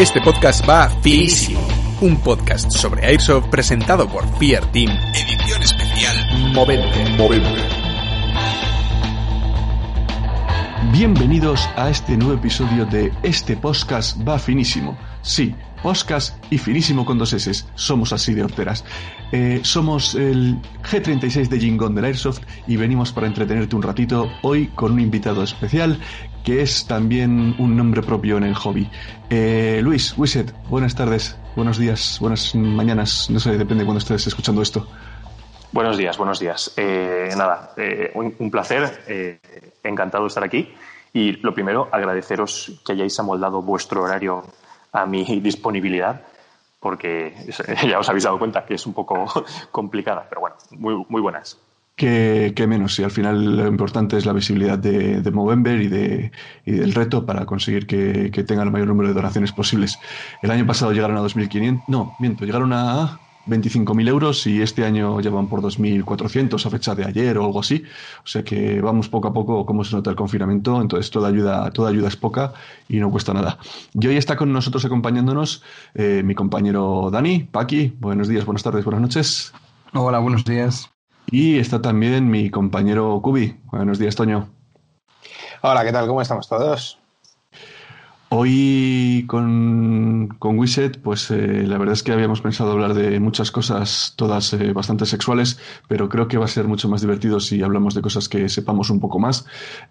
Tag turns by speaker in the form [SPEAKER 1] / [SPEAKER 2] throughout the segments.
[SPEAKER 1] Este podcast va finísimo. Un podcast sobre Airsoft presentado por Fear Team. Edición especial Movente. Movente.
[SPEAKER 2] Bienvenidos a este nuevo episodio de Este Podcast va finísimo. Sí, podcast y finísimo con dos S. Somos así de horteras. Eh, somos el G36 de Jingon del Airsoft y venimos para entretenerte un ratito hoy con un invitado especial que es también un nombre propio en el hobby. Eh, Luis, Wiset, buenas tardes, buenos días, buenas mañanas, no sé, depende de cuando estés escuchando esto.
[SPEAKER 3] Buenos días, buenos días. Eh, nada, eh, un, un, placer, eh, encantado de estar aquí. Y lo primero, agradeceros que hayáis amoldado vuestro horario a mi disponibilidad, porque ya os habéis dado cuenta que es un poco complicada, pero bueno, muy, muy buenas.
[SPEAKER 2] Que, menos, y al final lo importante es la visibilidad de, Movember y, de, y, del reto para conseguir que, que tengan el mayor número de donaciones posibles. El año pasado llegaron a 2.500, no, miento, llegaron a 25.000 euros y este año ya van por 2.400 a fecha de ayer o algo así. O sea que vamos poco a poco como se nota el confinamiento, entonces toda ayuda, toda ayuda es poca y no cuesta nada. Y hoy está con nosotros acompañándonos eh, mi compañero Dani, Paqui. Buenos días, buenas tardes, buenas noches.
[SPEAKER 4] Hola, buenos días.
[SPEAKER 2] Y está también mi compañero Cubi. Buenos días, Toño.
[SPEAKER 5] Hola, ¿qué tal? ¿Cómo estamos todos?
[SPEAKER 2] Hoy con, con Wiset, pues eh, la verdad es que habíamos pensado hablar de muchas cosas, todas eh, bastante sexuales, pero creo que va a ser mucho más divertido si hablamos de cosas que sepamos un poco más.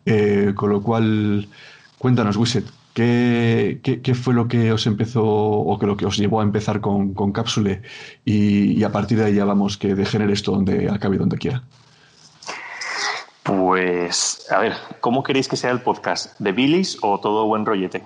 [SPEAKER 2] Eh, con lo cual, cuéntanos, Wiset, ¿qué, qué, qué fue lo que os empezó o que lo que os llevó a empezar con, con Cápsule? Y, y, a partir de ahí ya vamos que degenere esto donde acabe donde quiera.
[SPEAKER 3] Pues, a ver, ¿cómo queréis que sea el podcast? ¿De Billys o todo buen rollete?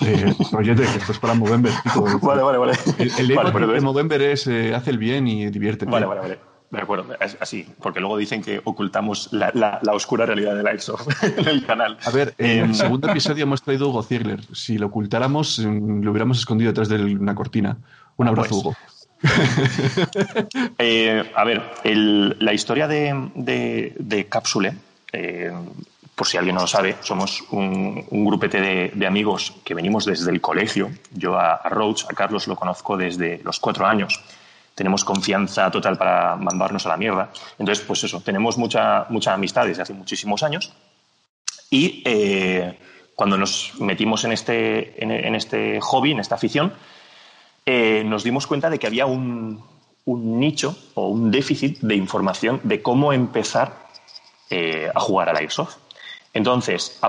[SPEAKER 2] Eh, rollete, que esto es para Movember.
[SPEAKER 3] Vale, vale, vale.
[SPEAKER 2] El, el vale, de Movember es eh, hace el bien y divierte.
[SPEAKER 3] Vale, vale, vale. De acuerdo, es así, porque luego dicen que ocultamos la, la, la oscura realidad del Airsoft en el canal.
[SPEAKER 2] A ver, en el segundo episodio hemos traído a Hugo Ziegler. Si lo ocultáramos, lo hubiéramos escondido detrás de una cortina. Un abrazo, pues, Hugo.
[SPEAKER 3] eh, a ver, el, la historia de, de, de Cápsule, eh, por si alguien no lo sabe, somos un, un grupete de, de, amigos que venimos desde el colegio. Yo a, a Roach, a Carlos, lo conozco desde los cuatro años. Tenemos confianza total para mandarnos a la mierda. Entonces, pues eso, tenemos mucha, mucha amistad desde hace muchísimos años. Y eh, cuando nos metimos en este, en, este hobby, en esta afición, eh, nos dimos cuenta de que había un, un nicho o un déficit de información de cómo empezar eh, a jugar al Airsoft. Entonces,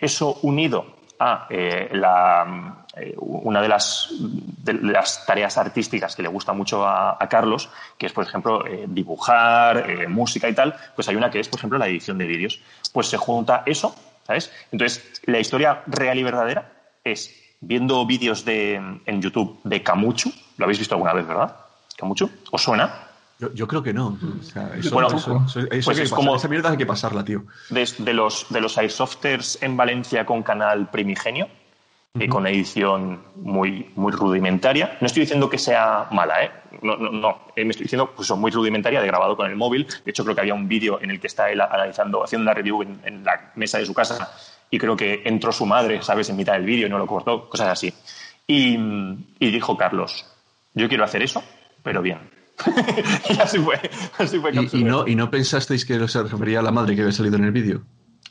[SPEAKER 3] eso unido a la, eh, una de las, de las, tareas artísticas que le gusta mucho a, a Carlos, que es, por ejemplo, eh, dibujar, música y tal, pues hay una que es, por ejemplo, la edición de vídeos. Pues se junta eso, ¿sabes? Entonces, la historia real y verdadera es viendo vídeos de, en YouTube de Camuchu, lo habéis visto alguna vez, ¿verdad? Camuchu, ¿os suena?
[SPEAKER 2] Yo, yo, creo que no. O sea, eso,
[SPEAKER 3] bueno,
[SPEAKER 2] eso, eso, eso
[SPEAKER 3] pues
[SPEAKER 2] es
[SPEAKER 3] como,
[SPEAKER 2] esa mierda hay que pasarla, tío.
[SPEAKER 3] De, de, los, de los airsofters en Valencia con canal primigenio, uh -huh. con edición muy, muy rudimentaria. No estoy diciendo que sea mala, ¿eh? No, no, no. Eh, me estoy diciendo pues, muy rudimentaria, de grabado con el móvil. De hecho, creo que había un vídeo en el que está él analizando, haciendo una review en, en la mesa de su casa y creo que entró su madre, ¿sabes?, en mitad del vídeo y no lo cortó, cosas así. Y, y dijo Carlos, yo quiero hacer eso, pero bien y así fue. Así fue
[SPEAKER 2] ¿Y, y, no, ¿Y no pensasteis que se refería a la madre que había salido en el vídeo?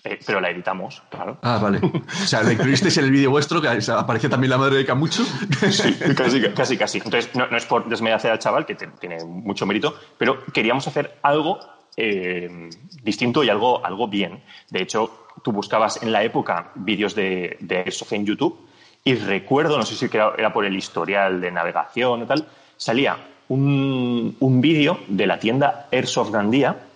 [SPEAKER 3] Eh, pero la editamos, claro.
[SPEAKER 2] Ah, vale. O sea, ¿le incluisteis en el vídeo vuestro que aparece también la madre de Camucho?
[SPEAKER 3] Sí, casi, casi, casi. Entonces, no, no es por desmerecer al chaval, que te, tiene mucho mérito, pero queríamos hacer algo eh, distinto y algo, algo bien. De hecho, tú buscabas en la época vídeos de, de Airsoft en YouTube y recuerdo, no sé si era, era por el historial de navegación o tal, salía un, un vídeo de la tienda Airsoft Gandía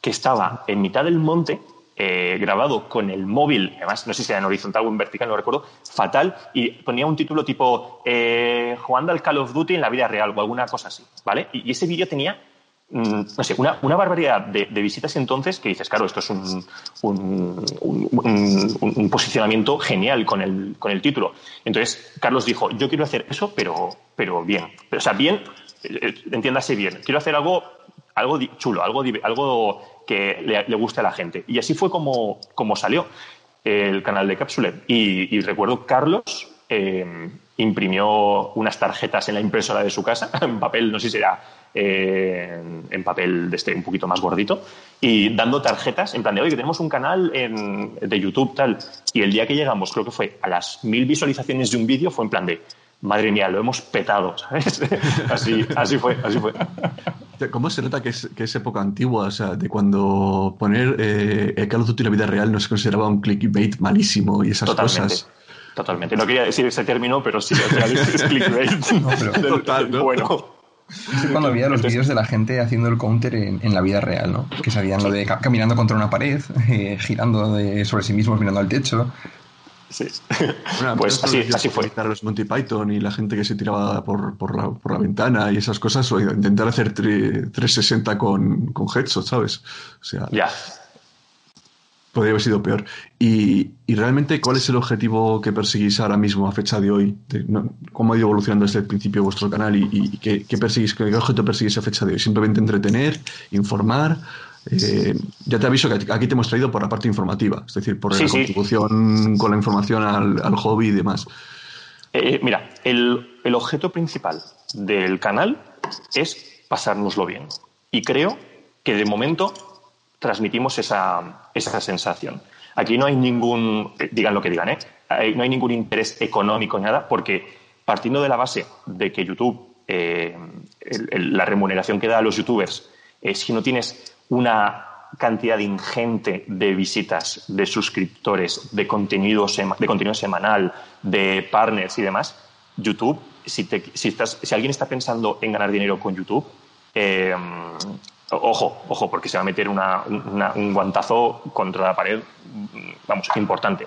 [SPEAKER 3] que estaba en mitad del monte, eh, grabado con el móvil, además no sé si era en horizontal o en vertical, no recuerdo, fatal, y ponía un título tipo eh, jugando al Call of Duty en la vida real o alguna cosa así, ¿vale? Y, ese vídeo tenía mm, no sé, una, barbaridad de, visitas entonces que dices, claro, esto es un, posicionamiento genial con el, con el título. Entonces, Carlos dijo, yo quiero hacer eso, pero, pero bien. O sea, bien eh, entiéndase bien, quiero hacer algo, algo chulo, algo, algo que le, guste a la gente. Y así fue como, como salió el canal de Cápsule. Y, y recuerdo Carlos eh, imprimió unas tarjetas en la impresora de su casa, en papel, no sé si era eh, en papel de este un poquito más gordito, y dando tarjetas en plan de, oye, que tenemos un canal de YouTube tal. Y el día que llegamos, creo que fue a las mil visualizaciones de un vídeo, fue en plan de, madre mía, lo hemos petado, ¿sabes? así, así fue, así fue.
[SPEAKER 2] ¿Cómo se nota que es, que es época antigua? O sea, de cuando poner eh, el Call of Duty en la vida real no se consideraba un clickbait malísimo y esas cosas.
[SPEAKER 3] Totalmente. No quería decir ese término, pero sí, es clickbait. No, pero,
[SPEAKER 4] total, ¿no? Bueno. Es cuando había los vídeos de la gente haciendo el counter en, la vida real, ¿no? Que salían lo de caminando contra una pared, eh, girando sobre sí mismos, mirando al techo.
[SPEAKER 3] Sí. pues así, así fue.
[SPEAKER 2] Los Monty Python y la gente que se tiraba por, por, la, por la, ventana y esas cosas, o intentar hacer 360 con, con headshot, ¿sabes? O sea,
[SPEAKER 3] ya.
[SPEAKER 2] Podría haber sido peor. Y, y, realmente, ¿cuál es el objetivo que perseguís ahora mismo, a fecha de hoy? ¿Cómo ha ido evolucionando desde el principio vuestro canal y, y qué, qué, perseguís, qué objeto perseguís a fecha de hoy? ¿Simplemente entretener, informar? Eh, ya te aviso que aquí te hemos traído por la parte informativa, es decir, por la contribución con la información al, hobby y demás.
[SPEAKER 3] Eh, mira, el, objeto principal del canal es pasárnoslo bien. Y creo que de momento transmitimos esa, esa sensación. Aquí no hay ningún, eh, digan lo que digan, no hay ningún interés económico ni nada, porque partiendo de la base de que YouTube, la remuneración que da a los youtubers, si no tienes una cantidad ingente de visitas, de suscriptores, de contenido, semanal, de partners y demás, YouTube, si, estás, si alguien está pensando en ganar dinero con YouTube, eh, ojo, ojo, porque se va a meter un guantazo contra la pared, vamos, importante.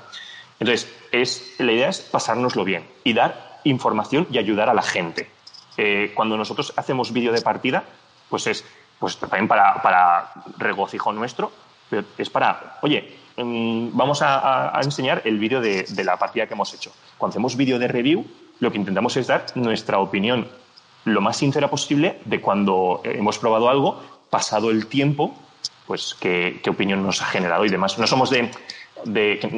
[SPEAKER 3] Entonces, es, la idea es pasárnoslo bien y dar información y ayudar a la gente. Eh, cuando nosotros hacemos vídeo de partida, pues es pues también para, regocijo nuestro, pero es para, oye, mm, vamos a, enseñar el vídeo de, la partida que hemos hecho. Cuando hacemos vídeo de review, lo que intentamos es dar nuestra opinión lo más sincera posible de cuando hemos probado algo, pasado el tiempo, pues qué, opinión nos ha generado y demás. No somos de,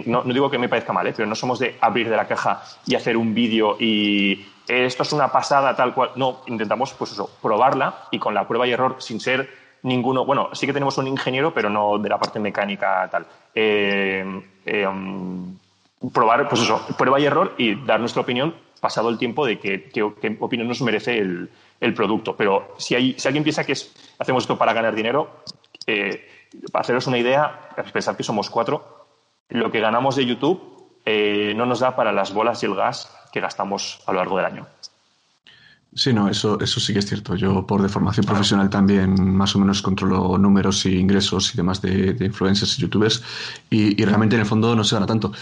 [SPEAKER 3] no, digo que me parezca mal, ¿eh? pero no somos de abrir de la caja y hacer un vídeo y esto es una pasada tal cual. No, intentamos pues eso, probarla y con la prueba y error sin ser ninguno, bueno, sí que tenemos un ingeniero, pero no de la parte mecánica tal. Eh, eh, um, probar, pues eso, prueba y error y dar nuestra opinión pasado el tiempo de qué, opinión nos merece el, producto. Pero si, hay, si alguien piensa que hacemos esto para ganar dinero, eh, para haceros una idea, pensar que somos cuatro, lo que ganamos de YouTube no nos da para las bolas y el gas que gastamos a lo largo del año.
[SPEAKER 2] Sí, no, eso, eso sí que es cierto. Yo por deformación profesional también más o menos controlo números y ingresos y demás de, influencers y youtubers y, y, realmente en el fondo no se gana tanto.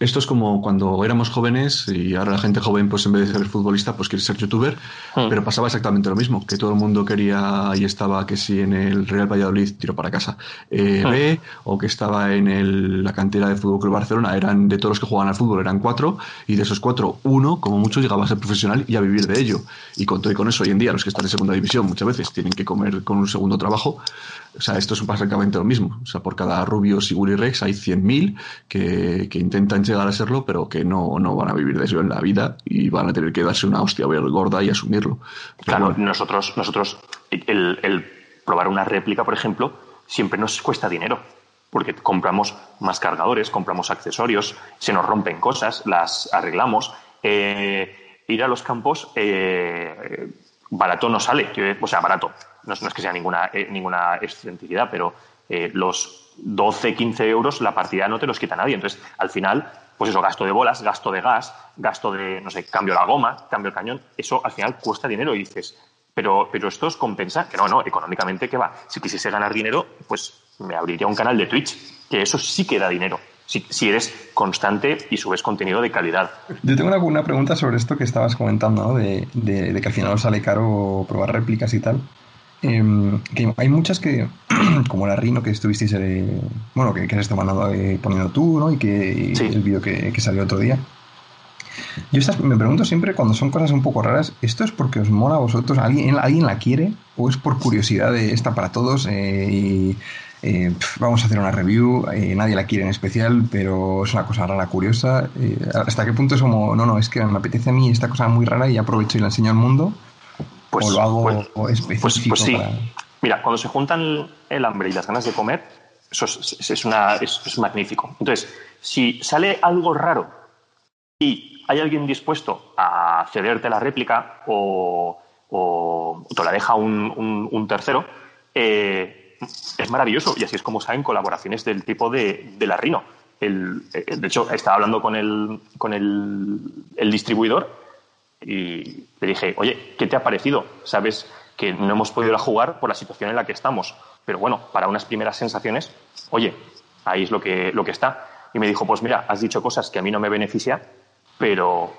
[SPEAKER 2] Esto es como cuando éramos jóvenes y ahora la gente joven, pues en vez de ser futbolista, pues quiere ser youtuber, hmm. pero pasaba exactamente lo mismo, que todo el mundo quería y estaba que si en el Real Valladolid tiro para casa eh, hmm. B o que estaba en la cantera de Fútbol Club Barcelona, eran de todos los que jugaban al fútbol, eran cuatro y de esos cuatro, uno, como mucho, llegaba a ser profesional y a vivir de ello. Y con todo y con eso, hoy en día los que están en segunda división muchas veces tienen que comer con un segundo trabajo, o sea, esto es básicamente lo mismo. O sea, por cada Rubio, Sigur y Rex hay 100.000 que, que intentan llegar a serlo, pero que no, no van a vivir de eso en la vida y van a tener que darse una hostia gorda y asumirlo.
[SPEAKER 3] claro, nosotros, nosotros el, el probar una réplica, por ejemplo, siempre nos cuesta dinero porque compramos más cargadores, compramos accesorios, se nos rompen cosas, las arreglamos. Eh, ir a los campos eh, barato no sale, o sea, barato no, es que sea ninguna, eh, ninguna excentricidad, pero eh, los 12, 15 euros la partida no te los quita nadie. Entonces, al final, pues eso, gasto de bolas, gasto de gas, gasto de, no sé, cambio la goma, cambio el cañón, eso al final cuesta dinero y dices, pero, pero esto os compensa, que no, no, económicamente, ¿qué va? Si quisiese ganar dinero, pues me abriría un canal de Twitch, que eso sí que da dinero. Si, si, eres constante y subes contenido de calidad.
[SPEAKER 4] Yo tengo una, pregunta sobre esto que estabas comentando, ¿no? de, de, que al final os sale caro probar réplicas y tal. Em, que hay muchas que, como la Rino que estuvisteis, eh, bueno, que, que has estado eh, poniendo tú, ¿no? Y que el vídeo que, que, salió otro día. Yo me pregunto siempre cuando son cosas un poco raras, ¿esto es porque os mola a vosotros? ¿Alguien, ¿Alguien la quiere? ¿O es por curiosidad de esta para todos? Eh, y, eh, vamos a hacer una review, eh, nadie la quiere en especial, pero es una cosa rara, curiosa. Eh, ¿Hasta qué punto es como, no, no, es que me apetece a mí esta cosa muy rara y aprovecho y la enseño al mundo?
[SPEAKER 3] Pues,
[SPEAKER 4] ¿O lo hago
[SPEAKER 3] pues,
[SPEAKER 4] específico
[SPEAKER 3] pues, pues sí.
[SPEAKER 4] para-
[SPEAKER 3] Mira, cuando se juntan el hambre y las ganas de comer, eso es, una, es, es magnífico. Entonces, si sale algo raro y hay alguien dispuesto a cederte la réplica o, o te la deja un, un- un tercero, eh, es maravilloso. Y así es como salen colaboraciones del tipo de, de la Rhino. El- eh, de hecho, estaba hablando con el, con el, el distribuidor y le dije, oye, ¿qué te ha parecido? Sabes que no hemos podido ir a jugar por la situación en la que estamos, pero bueno, para unas primeras sensaciones, oye, ahí es lo que, lo que está. Y me dijo, pues mira, has dicho cosas que a mí no me benefician, pero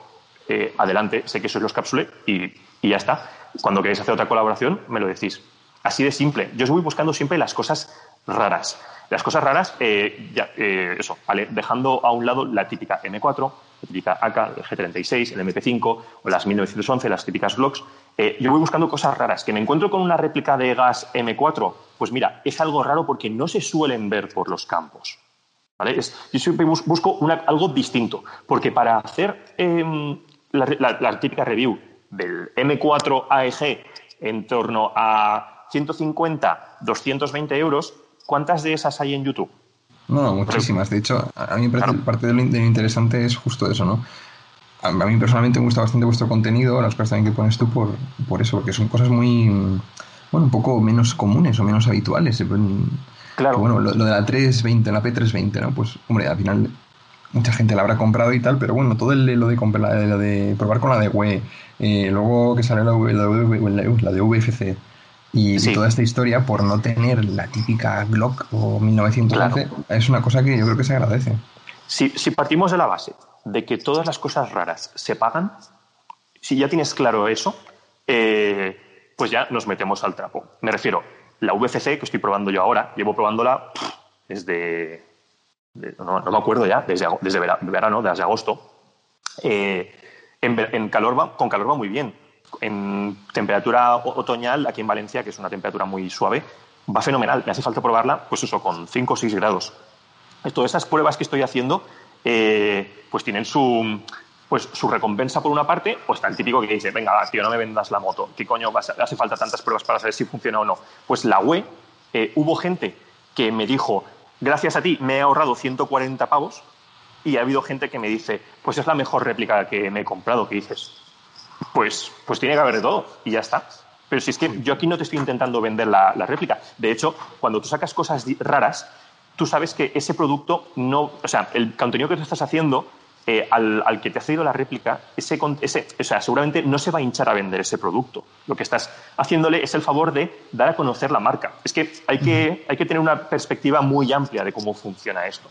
[SPEAKER 3] eh, adelante, sé que sois los cápsules y, y ya está. Cuando queréis hacer otra colaboración, me lo decís. Así de simple. Yo os voy buscando siempre las cosas raras. Las cosas raras, eh, ya, eh, eso, ¿vale? dejando a un lado la típica M4, la típica AK, el G36, el MP5 o las 1911, las típicas Glocks. Eh, yo voy buscando cosas raras. Que me encuentro con una réplica de gas M4, pues mira, es algo raro porque no se suelen ver por los campos. ¿vale? Yo siempre bus- busco una- algo distinto, porque para hacer em, la- la típica review del M4 AEG en torno a 150, 220 euros, ¿cuántas de esas hay en YouTube?
[SPEAKER 4] No, muchísimas. De hecho, a mí me parece
[SPEAKER 3] Claro.
[SPEAKER 4] parte de lo, interesante es justo eso, ¿no? A, mí personalmente me gusta bastante vuestro contenido, las cosas también que pones tú por, por eso, porque son cosas muy, bueno, un poco menos comunes o menos habituales.
[SPEAKER 3] Claro.
[SPEAKER 4] que, bueno, lo, lo de la 320, la P320, ¿no? Pues, hombre, al final mucha gente la habrá comprado y tal, pero bueno, todo el, lo de, comprar- la- lo de probar con la de WE, eh, luego que sale la, la, V- la de VFC y
[SPEAKER 3] Sí.
[SPEAKER 4] toda esta historia por no tener la típica Glock o 1911, es una cosa que yo creo que se agradece.
[SPEAKER 3] Si, si partimos de la base de que todas las cosas raras se pagan, si ya tienes claro eso, eh, pues ya nos metemos al trapo. Me refiero, la VCC que estoy probando yo ahora, llevo probándola desde, de- no, no me acuerdo ya, desde, desde vera- verano, desde agosto. Eh, en, en calor va, con calor va muy bien. En temperatura otoñal, aquí en Valencia, que es una temperatura muy suave, va fenomenal. Me hace falta probarla, pues eso, con 5 o 6 grados. Todas esas pruebas que estoy haciendo, eh, pues tienen su, pues, su recompensa por una parte, o está el típico que dice, venga, va, tío, no me vendas la moto, ¿qué coño vas hace falta tantas pruebas para saber si funciona o no? Pues la UE, eh, hubo gente que me dijo, gracias a ti me he ahorrado 140 pavos, y ha habido gente que me dice, pues es la mejor réplica que me he comprado, que dices, pues, pues tiene que haber de todo y ya está. Pero si es que yo aquí no te estoy intentando vender la, la réplica. De hecho, cuando tú sacas cosas raras, tú sabes que ese producto no. O sea, el contenido que tú estás haciendo, eh, al, al que te ha cedido la réplica, ese, ese, o sea, seguramente no se va a hinchar a vender ese producto. Lo que estás haciéndole es el favor de dar a conocer la marca. Es que hay que, hay que tener una perspectiva muy amplia de cómo funciona esto.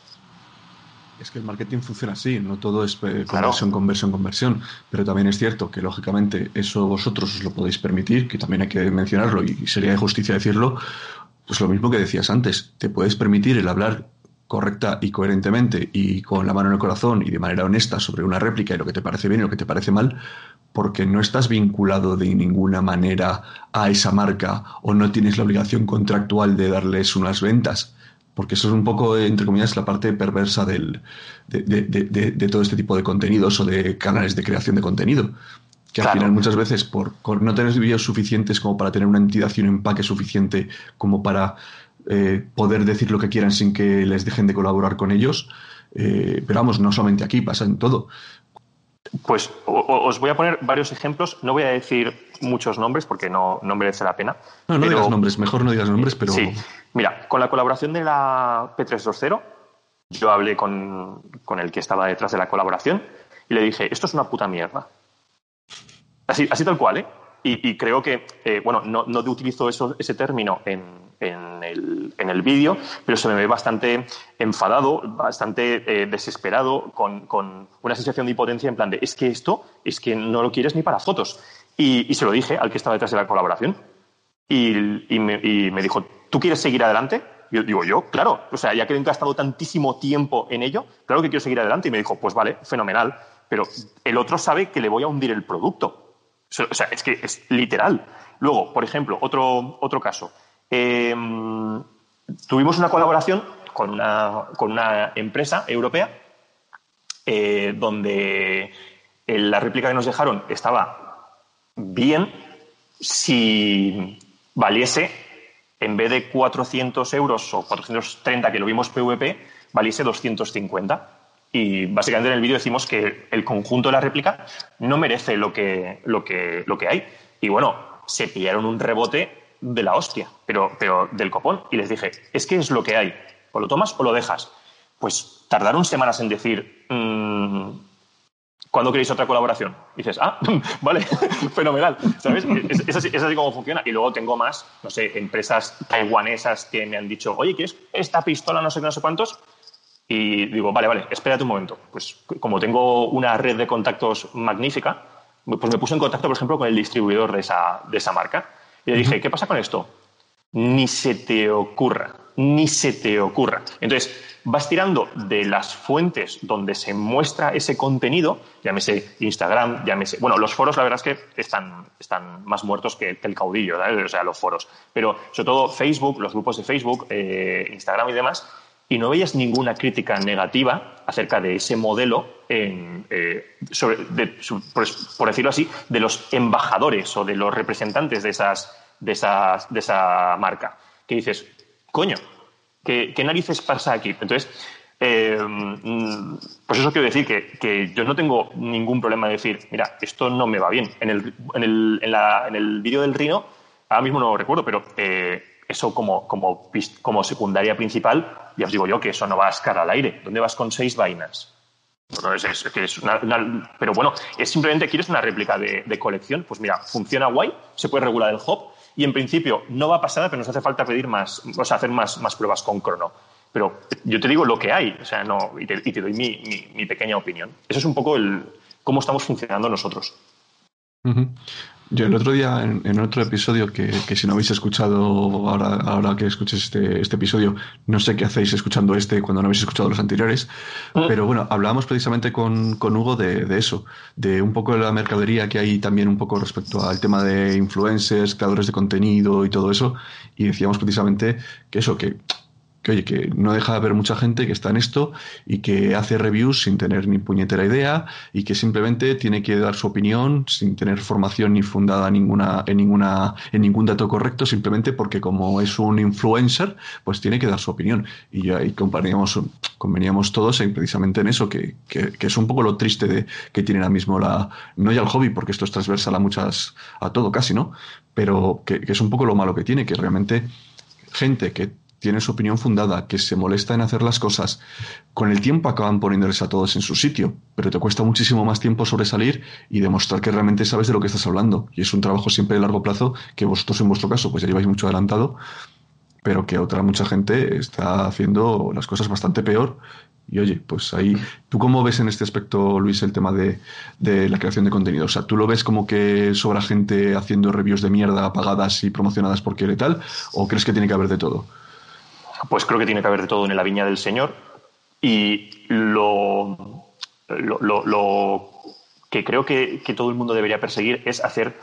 [SPEAKER 2] Es que el marketing funciona así, no todo es eh,
[SPEAKER 3] Claro.
[SPEAKER 2] conversión, conversión, conversión. Pero también es cierto que, lógicamente, eso vosotros os lo podéis permitir, que también hay que mencionarlo y sería de justicia decirlo. Pues lo mismo que decías antes, te puedes permitir el hablar correcta y coherentemente y con la mano en el corazón y de manera honesta sobre una réplica y lo que te parece bien y lo que te parece mal, porque no estás vinculado de ninguna manera a esa marca o no tienes la obligación contractual de darles unas ventas. Porque eso es un poco, entre comillas, la parte perversa del, de, de- de- de- de todo este tipo de contenidos o de canales de creación de contenido. Que al final muchas veces por, por no tener vídeos suficientes como para tener una entidad y un empaque suficiente como para eh, poder decir lo que quieran sin que les dejen de colaborar con ellos. eh, pero vamos, no solamente aquí, pasa en todo.
[SPEAKER 3] Pues os voy a poner varios ejemplos. No voy a decir muchos nombres porque no, no merece la pena.
[SPEAKER 2] No, no
[SPEAKER 3] pero-
[SPEAKER 2] digas nombres, mejor no digas nombres, pero
[SPEAKER 3] Sí, mira, con la colaboración de la P320, yo hablé con, con el que estaba detrás de la colaboración y le dije, esto es una puta mierda. Así, así tal cual, ¿eh? Y, y creo que, eh, bueno, no, no utilizo eso, ese término en, en el, en el vídeo, pero se me ve bastante enfadado, bastante eh, desesperado, con, con una sensación de impotencia en plan de, es que esto, es que no lo quieres ni para fotos. Y, y se lo dije al que estaba detrás de la colaboración. Y, y me, y me dijo, ¿tú quieres seguir adelante? Yo digo, yo, claro. O sea, ya que he gastado tantísimo tiempo en ello, claro que quiero seguir adelante. Y me dijo, pues vale, fenomenal. Pero el otro sabe que le voy a hundir el producto. O sea, es que es literal. Luego, por ejemplo, otro, otro caso. Eh, tuvimos una colaboración con una, con una empresa europea eh, donde la réplica que nos dejaron estaba bien si valiese, en vez de 400 euros o 430 que lo vimos PVP, valiese 250. Y básicamente en el vídeo decimos que el conjunto de la réplica no merece lo que, lo que, lo que hay. Y bueno, se pillaron un rebote de la hostia, pero, pero del copón. Y les dije, es que es lo que hay. O lo tomas o lo dejas. Pues tardaron semanas en decir, mmm, ¿cuándo queréis otra colaboración? Y dices, ah, vale, fenomenal. ¿Sabes? Es, así, es, como funciona. Y luego tengo más, no sé, empresas taiwanesas que me han dicho, oye, ¿quieres esta pistola, no sé qué, no sé cuántos? Y digo, vale, vale, espérate un momento. Pues como tengo una red de contactos magnífica, pues me puse en contacto, por ejemplo, con el distribuidor de esa, de esa marca. Y le dije, ¿qué pasa con esto? Ni se te ocurra, ni se te ocurra. Entonces, vas tirando de las fuentes donde se muestra ese contenido, llámese Instagram, llámese. Bueno, los foros, la verdad es que están, están más muertos que, el caudillo, o sea, los foros. Pero sobre todo Facebook, los grupos de Facebook, eh, Instagram y demás, y no veías ninguna crítica negativa acerca de ese modelo, eh, por, decirlo así, de los embajadores o de los representantes de, esas, de, esas, de esa marca. Que dices, coño, ¿qué, narices pasa aquí? Entonces, eh, pues eso quiero decir que, yo no tengo ningún problema de decir, mira, esto no me va bien. En el, en el, en el vídeo del Rino, ahora mismo no lo recuerdo, pero eh, eso como, como, secundaria principal, ya os digo yo que eso no va a escar al aire. ¿Dónde vas con seis vainas? pero bueno, es simplemente quieres una réplica de, colección. Pues mira, funciona guay, se puede regular el hop y en principio no va a pasar, pero nos hace falta pedir más, o sea, hacer más, más pruebas con crono. Pero yo te digo lo que hay, o sea, no, y te, doy mi, pequeña opinión. Eso es un poco el cómo estamos funcionando nosotros.
[SPEAKER 2] Yo el otro día, en, otro episodio, que, si no habéis escuchado ahora, ahora que escuches este, este, episodio, no sé qué hacéis escuchando este cuando no habéis escuchado los anteriores, mm. pero bueno, hablábamos precisamente con, con Hugo de, de, eso, de un poco de la mercadería que hay también un poco respecto al tema de influencers, creadores de contenido y todo eso, y decíamos precisamente que eso, que que oye, que no deja de haber mucha gente que está en esto y que hace reviews sin tener ni puñetera idea y que simplemente tiene que dar su opinión sin tener formación ni fundada ninguna, en ninguna, en ningún dato correcto, simplemente porque como es un influencer, pues tiene que dar su opinión. Y ahí conveníamos todos en, precisamente en eso, que, que, es un poco lo triste de, que tiene ahora mismo la, no ya el hobby, porque esto es transversal a muchas, a todo casi, ¿no? Pero que, que es un poco lo malo que tiene, que realmente gente que tiene su opinión fundada, que se molesta en hacer las cosas, con el tiempo acaban poniéndoles a todos en su sitio, pero te cuesta muchísimo más tiempo sobresalir y demostrar que realmente sabes de lo que estás hablando. Y es un trabajo siempre de largo plazo que vosotros en vuestro caso pues ya lleváis mucho adelantado, pero que otra mucha gente está haciendo las cosas bastante peor. Y oye, pues ahí, ¿tú cómo ves en este aspecto, Luis, el tema de, de la creación de contenido? O sea, ¿tú lo ves como que sobra gente haciendo reviews de mierda apagadas y promocionadas por quiere tal? ¿O crees que tiene que haber de todo?
[SPEAKER 3] Pues creo que tiene que haber de todo en la viña del Señor. Y lo, lo, que creo que, todo el mundo debería perseguir es hacer,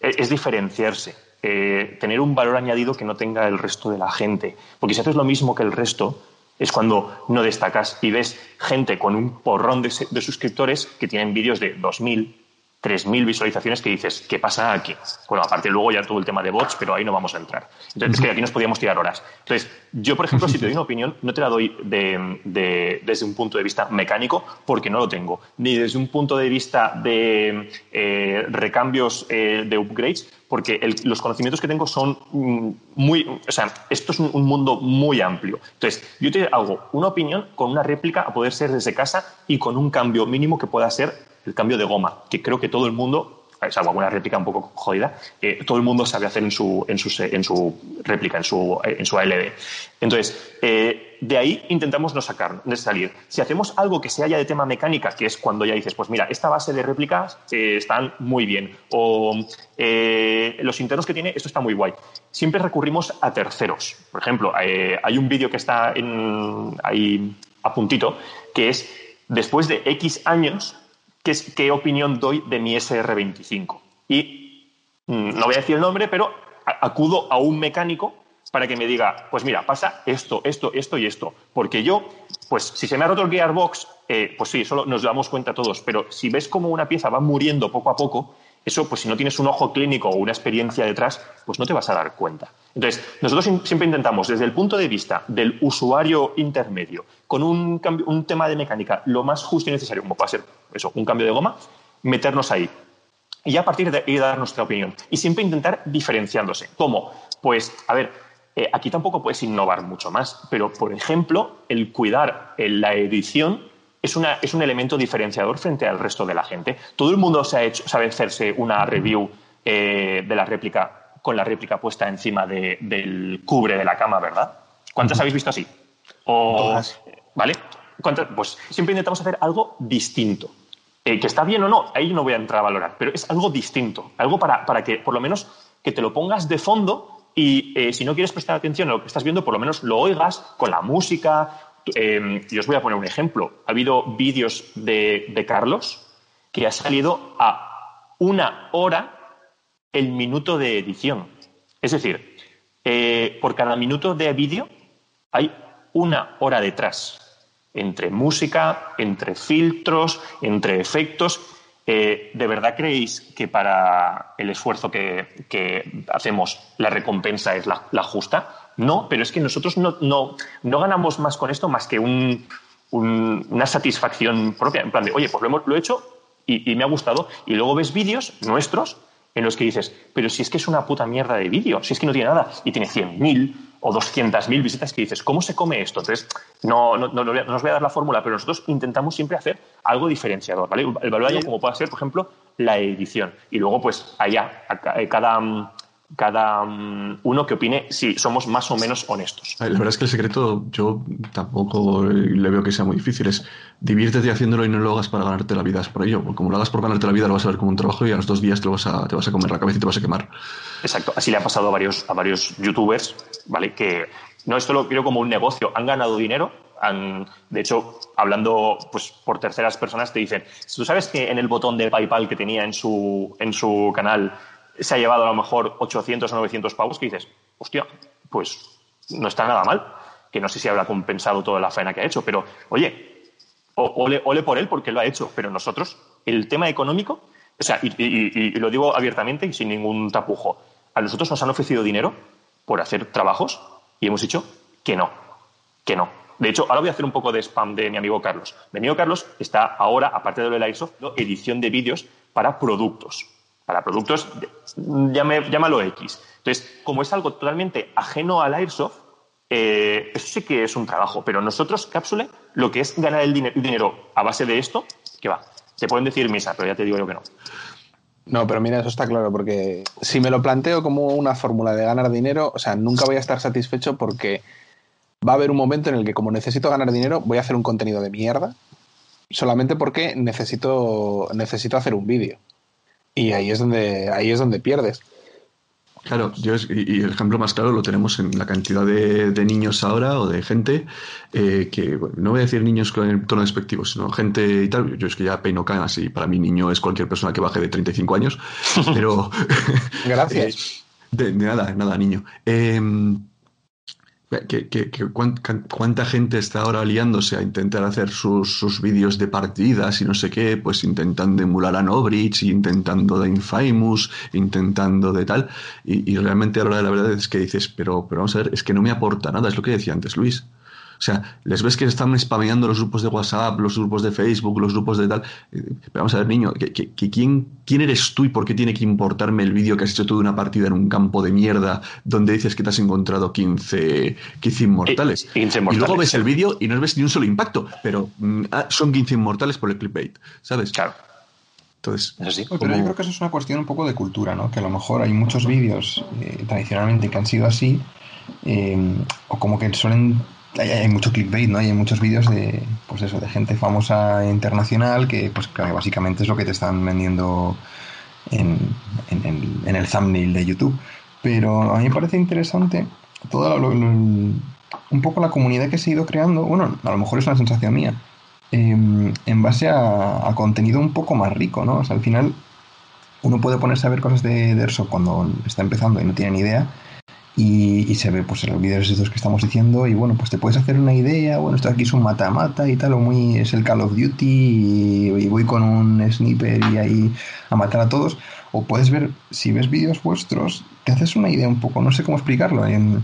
[SPEAKER 3] es diferenciarse, eh, tener un valor añadido que no tenga el resto de la gente. Porque si haces lo mismo que el resto, es cuando no destacas y ves gente con un porrón de, de suscriptores que tienen vídeos de 2.000, 3.000 visualizaciones que dices, ¿qué pasa aquí? Bueno, aparte luego ya todo el tema de bots, pero ahí no vamos a entrar. Entonces, es que aquí nos podíamos tirar horas. Entonces, yo, por ejemplo, si te doy una opinión, no te la doy desde un punto de vista mecánico, porque no lo tengo, ni desde un punto de vista de eh, recambios eh, de upgrades, porque los conocimientos que tengo son mm, muy... O sea, esto es un, mundo muy amplio. Entonces, yo te hago una opinión con una réplica a poder ser desde casa y con un cambio mínimo que pueda ser el cambio de goma, que creo que todo el mundo, salvo alguna réplica un poco jodida, eh, todo el mundo sabe hacer en su, en su, en su réplica, en su, en su ALD. Entonces, eh, de ahí intentamos no sacar, de salir. Si hacemos algo que sea ya de tema mecánica, que es cuando ya dices, pues mira, esta base de réplicas eh, están muy bien, o los internos que tiene, esto está muy guay. Siempre recurrimos a terceros. Por ejemplo, hay un vídeo que está en, ahí a puntito, que es después de X años qué, qué opinión doy de mi SR25. Y mm, no voy a decir el nombre, pero acudo a un mecánico para que me diga, pues mira, pasa esto, esto, esto y esto. Porque yo, pues si se me ha roto el gearbox, eh, pues sí, eso nos damos cuenta todos, pero si ves cómo una pieza va muriendo poco a poco, eso, pues si no tienes un ojo clínico o una experiencia detrás, pues no te vas a dar cuenta. Entonces, nosotros siempre intentamos, desde el punto de vista del usuario intermedio, con un, un tema de mecánica lo más justo y necesario, como puede ser eso, un cambio de goma, meternos ahí. Y a partir de ahí dar nuestra opinión. Y siempre intentar diferenciándose. ¿Cómo? Pues, a ver, eh, aquí tampoco puedes innovar mucho más, pero, por ejemplo, el cuidar la edición es, una, es, un elemento diferenciador frente al resto de la gente. Todo el mundo se ha hecho, sabe hacerse una review eh, de la réplica con la réplica puesta encima del cubre de la cama, ¿verdad? ¿Cuántas habéis visto así? O, ¿Vale? Pues siempre intentamos hacer algo distinto. Eh, que está bien o no, ahí no voy a entrar a valorar, pero es algo distinto, algo para, para que por lo menos que te lo pongas de fondo y eh, si no quieres prestar atención a lo que estás viendo, por lo menos lo oigas con la música. Eh, y os voy a poner un ejemplo. Ha habido vídeos de, Carlos que ha salido a una hora el minuto de edición. Es decir, eh, por cada minuto de vídeo hay una hora detrás, entre música, entre filtros, entre efectos. Eh, ¿De verdad creéis que para el esfuerzo que, hacemos la recompensa es la, justa? No, pero es que nosotros no, no, ganamos más con esto más que una satisfacción propia. En plan de, oye, pues lo, he hecho y, y, me ha gustado. Y luego ves vídeos nuestros en los que dices, pero si es que es una puta mierda de vídeo, si es que no tiene nada y tiene 100.000 o 200.000 visitas que dices, ¿cómo se come esto? Entonces, no, no, no, os voy a dar la fórmula, pero nosotros intentamos siempre hacer algo diferenciador, ¿vale? El valor como puede ser, por ejemplo, la edición. Y luego, pues, allá, cada, cada mm, uno que opine si somos más o menos honestos.
[SPEAKER 2] La verdad es que el secreto yo tampoco le veo que sea muy difícil. Es diviértete haciéndolo y no lo hagas para ganarte la vida. Es por ello. Porque como lo hagas por ganarte la vida, lo vas a ver como un trabajo y a los dos días te, vas a, te vas a comer la cabeza y te vas a quemar.
[SPEAKER 3] Exacto. Así le ha pasado a varios, a varios youtubers, ¿vale? Que no esto lo quiero como un negocio. Han ganado dinero. Han, de hecho, hablando pues, por terceras personas, te dicen, tú sabes que en el botón de PayPal que tenía en su, en su canal se ha llevado a lo mejor 800 o 900 pavos que dices, hostia, pues no está nada mal, que no sé si habrá compensado toda la faena que ha hecho, pero oye, ole, por él porque lo ha hecho, pero nosotros, el tema económico, o sea, y, lo digo abiertamente y sin ningún tapujo, a nosotros nos han ofrecido dinero por hacer trabajos y hemos dicho que no, que no. De hecho, ahora voy a hacer un poco de spam de mi amigo Carlos. Mi amigo Carlos está ahora, aparte de lo de Airsoft, edición de vídeos para productos para productos, llámalo X. Entonces, como es algo totalmente ajeno al Airsoft, eh, eso sí que es un trabajo. Pero nosotros, Cápsule, lo que es ganar el dinero a base de esto, que va. Te pueden decir misa, pero ya te digo yo que no.
[SPEAKER 5] No, pero mira, eso está claro, porque si me lo planteo como una fórmula de ganar dinero, o sea, nunca voy a estar satisfecho porque va a haber un momento en el que como necesito ganar dinero, voy a hacer un contenido de mierda, solamente porque necesito, necesito hacer un vídeo. Y ahí es donde, ahí es donde pierdes.
[SPEAKER 2] Claro, yo y, el ejemplo más claro lo tenemos en la cantidad de, niños ahora o de gente eh, que, no voy a decir niños con el tono despectivo, sino gente y tal. Yo es que ya peino canas y para mí niño es cualquier persona que baje de 35 años, pero.
[SPEAKER 5] Gracias.
[SPEAKER 2] de, nada, nada, niño. Eh, que, cuánta, gente está ahora liándose a intentar hacer sus, vídeos de partidas y no sé qué, pues intentando emular a Nobridge, intentando de Infamous, intentando de tal, y, realmente ahora la verdad es que dices, pero, pero vamos a ver, es que no me aporta nada, es lo que decía antes Luis. O sea, les ves que están spameando los grupos de WhatsApp, los grupos de Facebook, los grupos de tal. Pero vamos a ver, niño, quién, ¿quién eres tú y por qué tiene que importarme el vídeo que has hecho tú de una partida en un campo de mierda donde dices que te has encontrado 15, 15 inmortales? Y, luego ves el vídeo y no ves ni un solo impacto, pero mm, ah, son 15 inmortales por el clickbait, ¿sabes?
[SPEAKER 3] Claro.
[SPEAKER 2] Entonces,
[SPEAKER 4] Pero yo creo que eso es una cuestión un poco de cultura, ¿no? Que a lo mejor hay muchos vídeos eh, tradicionalmente que han sido así, eh, o como que suelen hay, mucho clickbait, ¿no? Hay muchos vídeos de, pues eso, de gente famosa internacional que, pues, básicamente es lo que te están vendiendo en, el thumbnail de YouTube. Pero a mí me parece interesante toda un poco la comunidad que se ha ido creando. Bueno, a lo mejor es una sensación mía. Em, en base a, contenido un poco más rico, ¿no? O sea, al final uno puede ponerse a ver cosas de, de cuando está empezando y no tiene ni idea y, se ve pues en los vídeos estos que estamos diciendo y bueno, pues te puedes hacer una idea, bueno, esto aquí es un mata-mata y tal, o muy es el Call of Duty y, voy con un sniper y ahí a matar a todos, o puedes ver, si ves vídeos vuestros, te haces una idea un poco, no sé cómo explicarlo, en,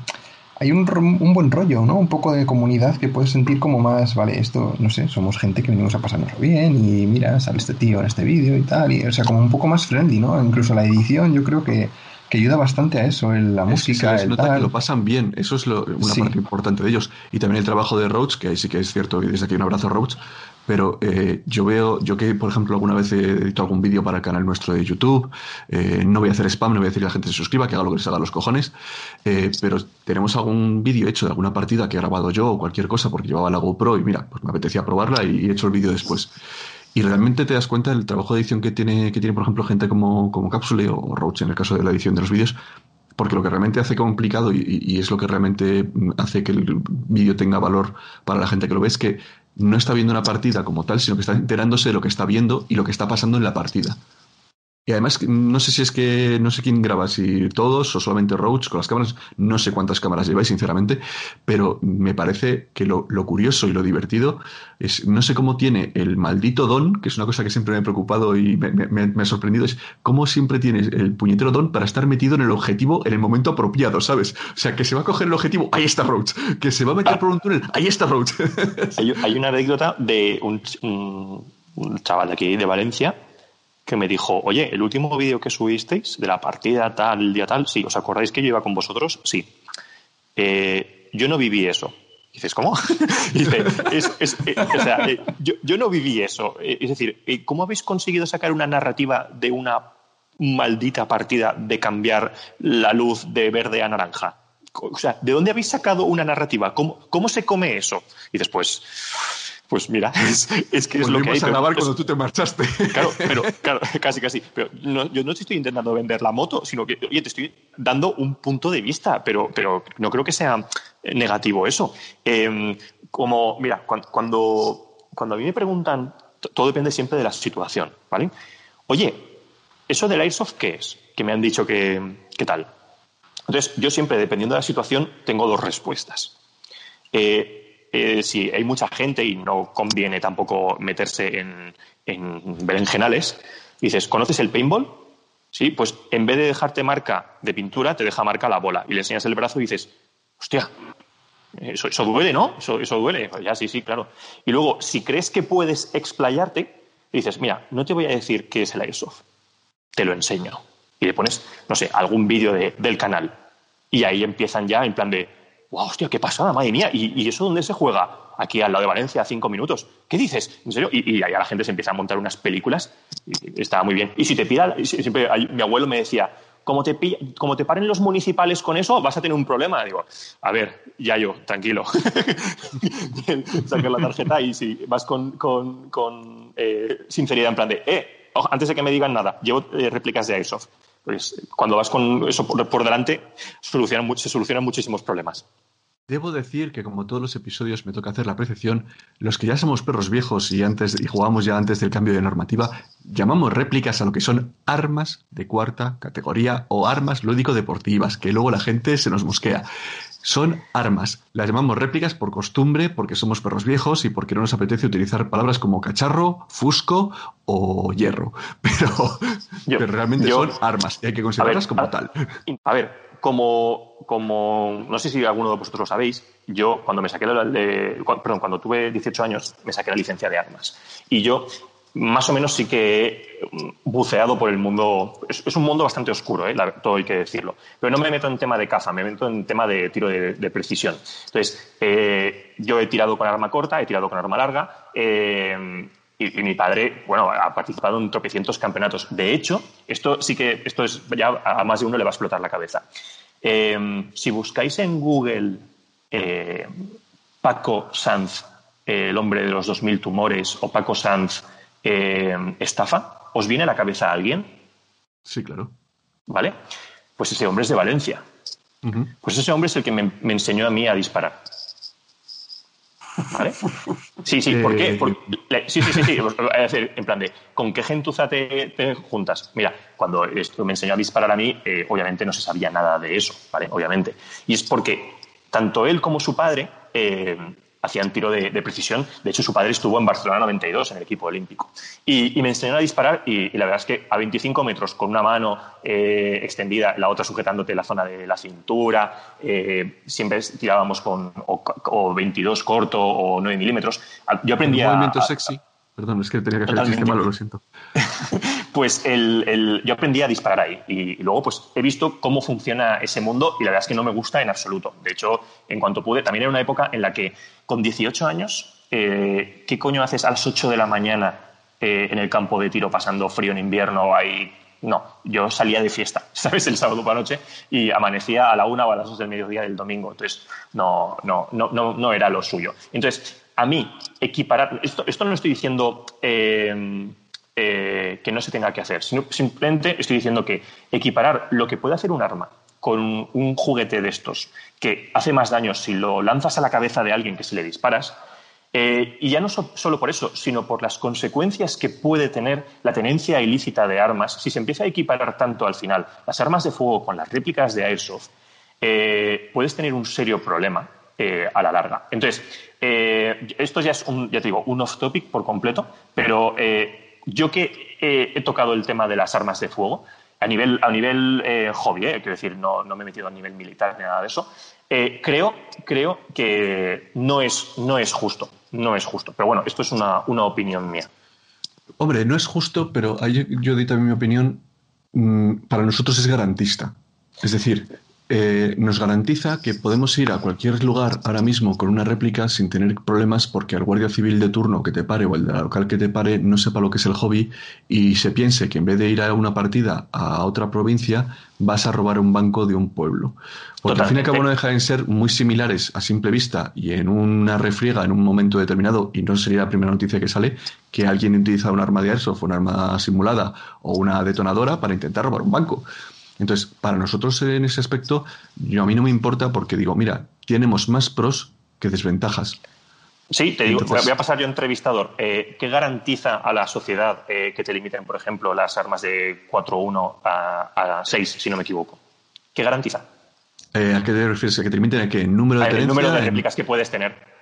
[SPEAKER 4] hay un, un, buen rollo, ¿no? Un poco de comunidad que puedes sentir como más, vale, esto, no sé, somos gente que venimos a pasárnoslo bien y mira, sale este tío en este vídeo y tal, y, o sea, como un poco más friendly, ¿no? Incluso la edición yo creo que que ayuda bastante a eso, en la música.
[SPEAKER 2] Se nota que lo pasan bien, eso es lo, una parte importante de ellos. Y también el trabajo de Roach, que ahí sí que es cierto, y desde aquí un abrazo a Roach. Pero eh, yo veo, yo que por ejemplo alguna vez he editado algún vídeo para el canal nuestro de YouTube, eh, no voy a hacer spam, no voy a decir a la gente se suscriba, que haga lo que les haga los cojones, eh, pero tenemos algún vídeo hecho de alguna partida que he grabado yo o cualquier cosa porque llevaba la GoPro y mira, pues me apetecía probarla y he hecho el vídeo después. Y realmente te das cuenta del trabajo de edición que tiene, que tiene por ejemplo, gente como, como o Roach en el caso de la edición de los vídeos, porque lo que realmente hace complicado y, es lo que realmente hace que el vídeo tenga valor para la gente que lo ve es que no está viendo una partida como tal, sino que está enterándose de lo que está viendo y lo que está pasando en la partida. Y además, no sé si es que no sé quién graba, si todos o solamente Roach con las cámaras, no sé cuántas cámaras lleváis, sinceramente, pero me parece que lo, curioso y lo divertido es, no sé cómo tiene el maldito don, que es una cosa que siempre me ha preocupado y me, ha sorprendido, es cómo siempre tiene el puñetero don para estar metido en el objetivo en el momento apropiado, ¿sabes? O sea, que se va a coger el objetivo, ahí está Roach, que se va a meter por un túnel, ahí está Roach.
[SPEAKER 3] hay, una anécdota de un chaval de aquí de Valencia que me dijo, oye, el último vídeo que subisteis de la partida tal, día tal, sí, ¿os acordáis que yo iba con vosotros? Sí. Eh, yo no viví eso. dices, ¿cómo? dice, eh, o sea, eh, yo, no viví eso. es decir, ¿cómo habéis conseguido sacar una narrativa de una maldita partida de cambiar la luz de verde a naranja? O sea, ¿de dónde habéis sacado una narrativa? ¿Cómo, cómo se come eso? Y después pues mira, es, que es lo que hay.
[SPEAKER 2] a grabar cuando tú te marchaste.
[SPEAKER 3] Claro, pero claro, casi, casi. Pero yo no te estoy intentando vender la moto, sino que, oye, te estoy dando un punto de vista, pero, pero no creo que sea negativo eso. Em, como, mira, cuando, cuando, a mí me preguntan, todo depende siempre de la situación, ¿vale? Oye, ¿eso del Airsoft qué es? Que me han dicho que, ¿qué tal. Entonces, yo siempre, dependiendo de la situación, tengo dos respuestas. Eh, eh, si hay mucha gente y no conviene tampoco meterse en, berenjenales, dices, ¿conoces el paintball? Sí, pues en vez de dejarte marca de pintura, te deja marca la bola y le enseñas el brazo y dices, hostia, eso, duele, ¿no? Eso, duele. Pues ya, sí, sí, claro. Y luego, si crees que puedes explayarte, dices, mira, no te voy a decir qué es el Airsoft, te lo enseño. Y le pones, no sé, algún vídeo del canal. Y ahí empiezan ya en plan de, ¡Wow, hostia, qué pasada, madre mía! ¿Y, eso dónde se juega? Aquí al lado de Valencia, a cinco minutos. ¿Qué dices? ¿En serio? Y, ahí la gente se empieza a montar unas películas. Y, estaba muy bien. Y si te pida, siempre mi abuelo me decía, como te, como te paren los municipales con eso, vas a tener un problema. Digo, a ver, ya yo, tranquilo. Sacar la tarjeta y si vas con, eh, sinceridad en plan de, eh, antes de que me digan nada, llevo eh, réplicas de Airsoft. Pues cuando vas con eso por, delante, se solucionan muchísimos problemas.
[SPEAKER 2] Debo decir que como todos los episodios me toca hacer la apreciación, los que ya somos perros viejos y antes y jugamos ya antes del cambio de normativa, llamamos réplicas a lo que son armas de cuarta categoría o armas lúdico deportivas, que luego la gente se nos mosquea son armas. Las llamamos réplicas por costumbre, porque somos perros viejos y porque no nos apetece utilizar palabras como cacharro, fusco o hierro. Pero, realmente son armas y hay que considerarlas como tal.
[SPEAKER 3] A ver, como, como no sé si alguno de vosotros lo sabéis, yo cuando me saqué la, perdón, cuando tuve 18 años me saqué la licencia de armas. Y yo más o menos sí que he buceado por el mundo. Es, un mundo bastante oscuro, ¿eh? todo hay que decirlo. Pero no me meto en tema de caza, me meto en tema de tiro de, precisión. Entonces, eh, yo he tirado con arma corta, he tirado con arma larga. Eh, y, mi padre, bueno, ha participado en tropecientos campeonatos. De hecho, esto sí que, esto es, ya a más de uno le va a explotar la cabeza. si buscáis en Google Paco Sanz, el hombre de los 2000 tumores, o Paco Sanz, eh, estafa, ¿os viene a la cabeza a alguien?
[SPEAKER 2] Sí, claro.
[SPEAKER 3] ¿Vale? Pues ese hombre es de Valencia. Pues ese hombre es el que me, enseñó a mí a disparar. ¿Vale? Sí, sí, ¿por qué? Eh, sí, sí, sí, sí. Es decir, en plan de, ¿con qué gentuza te, juntas? Mira, cuando esto me enseñó a disparar a mí, eh, obviamente no se sabía nada de eso, ¿vale? Obviamente. Y es porque tanto él como su padre eh, hacían tiro de, precisión. De hecho, su padre estuvo en Barcelona 92 en el equipo olímpico. Y, me enseñó a disparar y, la verdad es que a 25 metros, con una mano eh, extendida, la otra sujetándote la zona de la cintura, eh, siempre tirábamos con o, 22 corto o 9 milímetros. Yo aprendí
[SPEAKER 2] a... movimiento sexy. Perdón, es que tenía que hacer el chiste malo, lo siento.
[SPEAKER 3] pues el, yo aprendí a disparar ahí y, luego pues he visto cómo funciona ese mundo y la verdad es que no me gusta en absoluto. De hecho, en cuanto pude, también era una época en la que con 18 años, eh, ¿qué coño haces a las 8 de la mañana eh, en el campo de tiro pasando frío en invierno ahí? No, yo salía de fiesta, ¿sabes? El sábado por la noche y amanecía a la una o a las dos del mediodía del domingo. Entonces, no, no, no, no, no era lo suyo. Entonces, a mí, equiparar. Esto, esto no estoy diciendo eh, eh, que no se tenga que hacer, sino simplemente estoy diciendo que equiparar lo que puede hacer un arma con un juguete de estos que hace más daño si lo lanzas a la cabeza de alguien que si le disparas, eh, y ya no solo por eso, sino por las consecuencias que puede tener la tenencia ilícita de armas si se empieza a equiparar tanto al final las armas de fuego con las réplicas de Airsoft, puedes tener un serio problema a la larga. Entonces, eh, esto ya es un, ya te digo, un off topic por completo, pero eh, yo que he tocado el tema de las armas de fuego, a nivel, a nivel eh, hobby, quiero decir, no, no, me he metido a nivel militar ni nada de eso, creo, creo que no es, no es justo, no es justo. Pero bueno, esto es una, una opinión mía.
[SPEAKER 2] Hombre, no es justo, pero yo, yo di también mi opinión, mm, para nosotros es garantista. Es decir, eh, nos garantiza que podemos ir a cualquier lugar ahora mismo con una réplica sin tener problemas porque el guardia civil de turno que te pare o el de la local que te pare no sepa lo que es el hobby y se piense que en vez de ir a una partida a otra provincia vas a robar un banco de un pueblo. Porque al fin y al cabo no dejan de ser muy similares a simple vista y en una refriega en un momento determinado, y no sería la primera noticia que sale, que alguien utiliza un arma de airsoft, un arma simulada o una detonadora para intentar robar un banco. Entonces, para nosotros en ese aspecto, yo a mí no me importa porque digo, mira, tenemos más pros que desventajas.
[SPEAKER 3] Sí, te digo, voy a pasar yo entrevistador. Eh, ¿Qué garantiza a la sociedad eh, que te limiten, por ejemplo, las armas de 4.1 a, a 6, si no me equivoco? ¿Qué garantiza?
[SPEAKER 2] Eh, ¿A qué te refieres? ¿A que te limiten a qué? ¿Número de
[SPEAKER 3] El número de réplicas que puedes tener.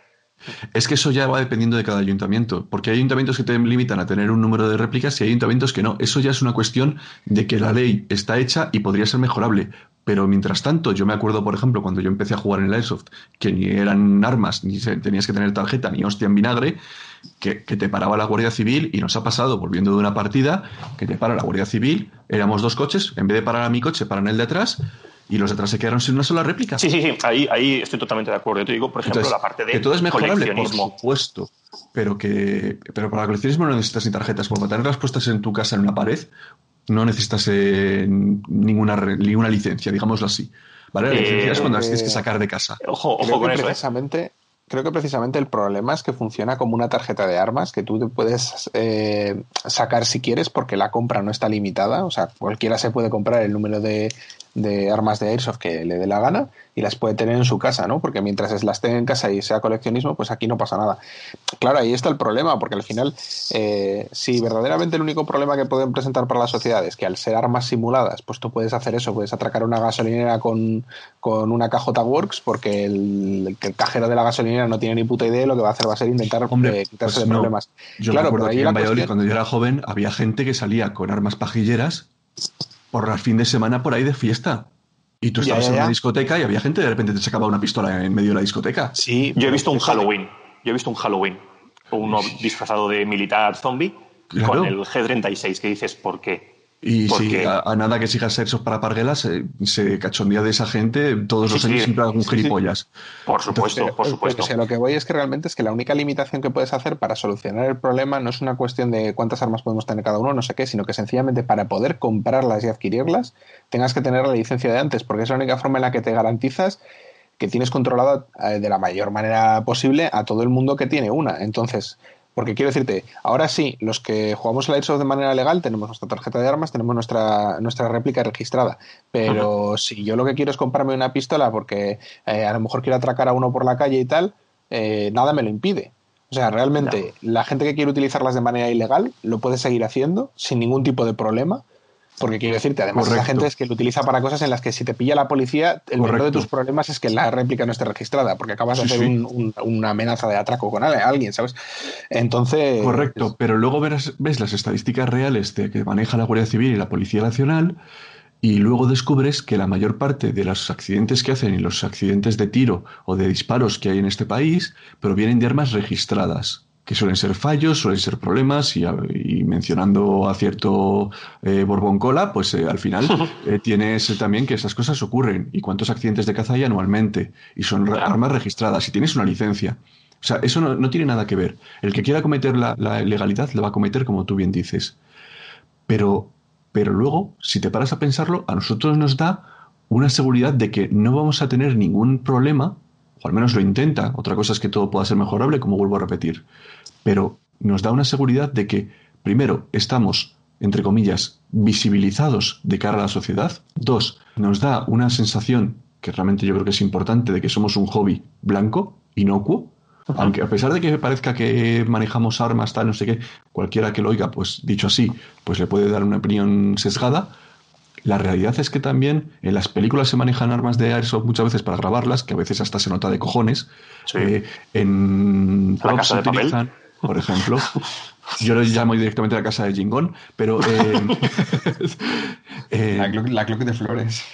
[SPEAKER 2] Es que eso ya va dependiendo de cada ayuntamiento, porque hay ayuntamientos que te limitan a tener un número de réplicas y hay ayuntamientos que no. Eso ya es una cuestión de que la ley está hecha y podría ser mejorable. Pero mientras tanto, yo me acuerdo, por ejemplo, cuando yo empecé a jugar en el Airsoft, que ni eran armas, ni tenías que tener tarjeta, ni hostia en vinagre, que, te paraba la Guardia Civil y nos ha pasado, volviendo de una partida, que te para la Guardia Civil, éramos dos coches, en vez de parar a mi coche, paran el de atrás y los detrás se quedaron sin una sola réplica.
[SPEAKER 3] Sí, sí, sí, ahí, ahí estoy totalmente de acuerdo. Yo te digo, por ejemplo, la parte de
[SPEAKER 2] que todo es mejorable, por supuesto, pero que pero para el coleccionismo no necesitas ni tarjetas, porque para tenerlas puestas en tu casa en una pared no necesitas eh, ninguna, ninguna licencia, digámoslo así. ¿Vale? La licencia es cuando las tienes que sacar de casa.
[SPEAKER 5] Ojo, ojo con eso. ¿eh? Precisamente, creo que precisamente el problema es que funciona como una tarjeta de armas que tú te puedes eh, sacar si quieres porque la compra no está limitada. O sea, cualquiera se puede comprar el número de, de armas de Airsoft que le dé la gana y las puede tener en su casa, ¿no? Porque mientras las tenga en casa y sea coleccionismo, pues aquí no pasa nada. Claro, ahí está el problema, porque al final, eh, si verdaderamente el único problema que pueden presentar para la sociedad es que al ser armas simuladas, pues tú puedes hacer eso, puedes atracar una gasolinera con, con una cajota Works, porque el, cajero de la gasolinera no tiene ni puta idea, lo que va a hacer va a ser intentar eh, quitarse pues de problemas.
[SPEAKER 2] Yo claro, me ahí en Valladolid, cuando yo era joven, había gente que salía con armas pajilleras por el fin de semana por ahí de fiesta. Y tú estabas en una discoteca y había gente de repente te sacaba una pistola en medio de la discoteca.
[SPEAKER 3] Sí, yo he visto un Halloween. Yo he visto un Halloween. Uno disfrazado de militar zombie con el G36 que dices, ¿por qué?
[SPEAKER 2] Y si a, nada que sigas sexos para parguelas, se, se, cachondea de esa gente todos los años siempre algún gilipollas.
[SPEAKER 3] Por supuesto, por supuesto.
[SPEAKER 5] O sea, lo que voy es que realmente es que la única limitación que puedes hacer para solucionar el problema no es una cuestión de cuántas armas podemos tener cada uno, no sé qué, sino que sencillamente para poder comprarlas y adquirirlas tengas que tener la licencia de antes, porque es la única forma en la que te garantizas que tienes controlada eh, de la mayor manera posible a todo el mundo que tiene una. Entonces, porque quiero decirte, ahora sí, los que jugamos el Airsoft de manera legal tenemos nuestra tarjeta de armas, tenemos nuestra, nuestra réplica registrada. Pero si yo lo que quiero es comprarme una pistola porque eh, a lo mejor quiero atracar a uno por la calle y tal, eh, nada me lo impide. O sea, realmente la gente que quiere utilizarlas de manera ilegal lo puede seguir haciendo sin ningún tipo de problema. Porque quiero decirte, además, la gente es que lo utiliza para cosas en las que si te pilla la policía, el menor de tus problemas es que la réplica no esté registrada, porque acabas de hacer una amenaza de atraco con alguien, ¿sabes? Entonces.
[SPEAKER 2] Correcto, pero luego ves, ves las estadísticas reales de que maneja la Guardia Civil y la Policía Nacional y luego descubres que la mayor parte de los accidentes que hacen y los accidentes de tiro o de disparos que hay en este país provienen de armas registradas, que suelen ser fallos, suelen ser problemas y, mencionando a cierto eh, Borbón Cola, pues eh, al final eh, tienes también que esas cosas ocurren y cuántos accidentes de caza hay anualmente y son armas registradas y tienes una licencia. O sea, eso no, tiene nada que ver. El que quiera cometer la, la ilegalidad lo va a cometer como tú bien dices. Pero pero luego, si te paras a pensarlo, a nosotros nos da una seguridad de que no vamos a tener ningún problema, o al menos lo intenta, otra cosa es que todo pueda ser mejorable, como vuelvo a repetir, pero nos da una seguridad de que, primero, estamos, entre comillas, visibilizados de cara a la sociedad, dos, nos da una sensación, que realmente yo creo que es importante, de que somos un hobby blanco, inocuo, aunque a pesar de que parezca que manejamos armas, tal, no sé qué, cualquiera que lo oiga, pues dicho así, pues le puede dar una opinión sesgada. La realidad es que también en las películas se manejan armas de airsoft muchas veces para grabarlas, que a veces hasta se nota de cojones. Eh, en
[SPEAKER 3] de papel.
[SPEAKER 2] Por ejemplo. Yo lo llamo directamente la casa de Jingón, pero... Eh,
[SPEAKER 4] eh, la, cloque de flores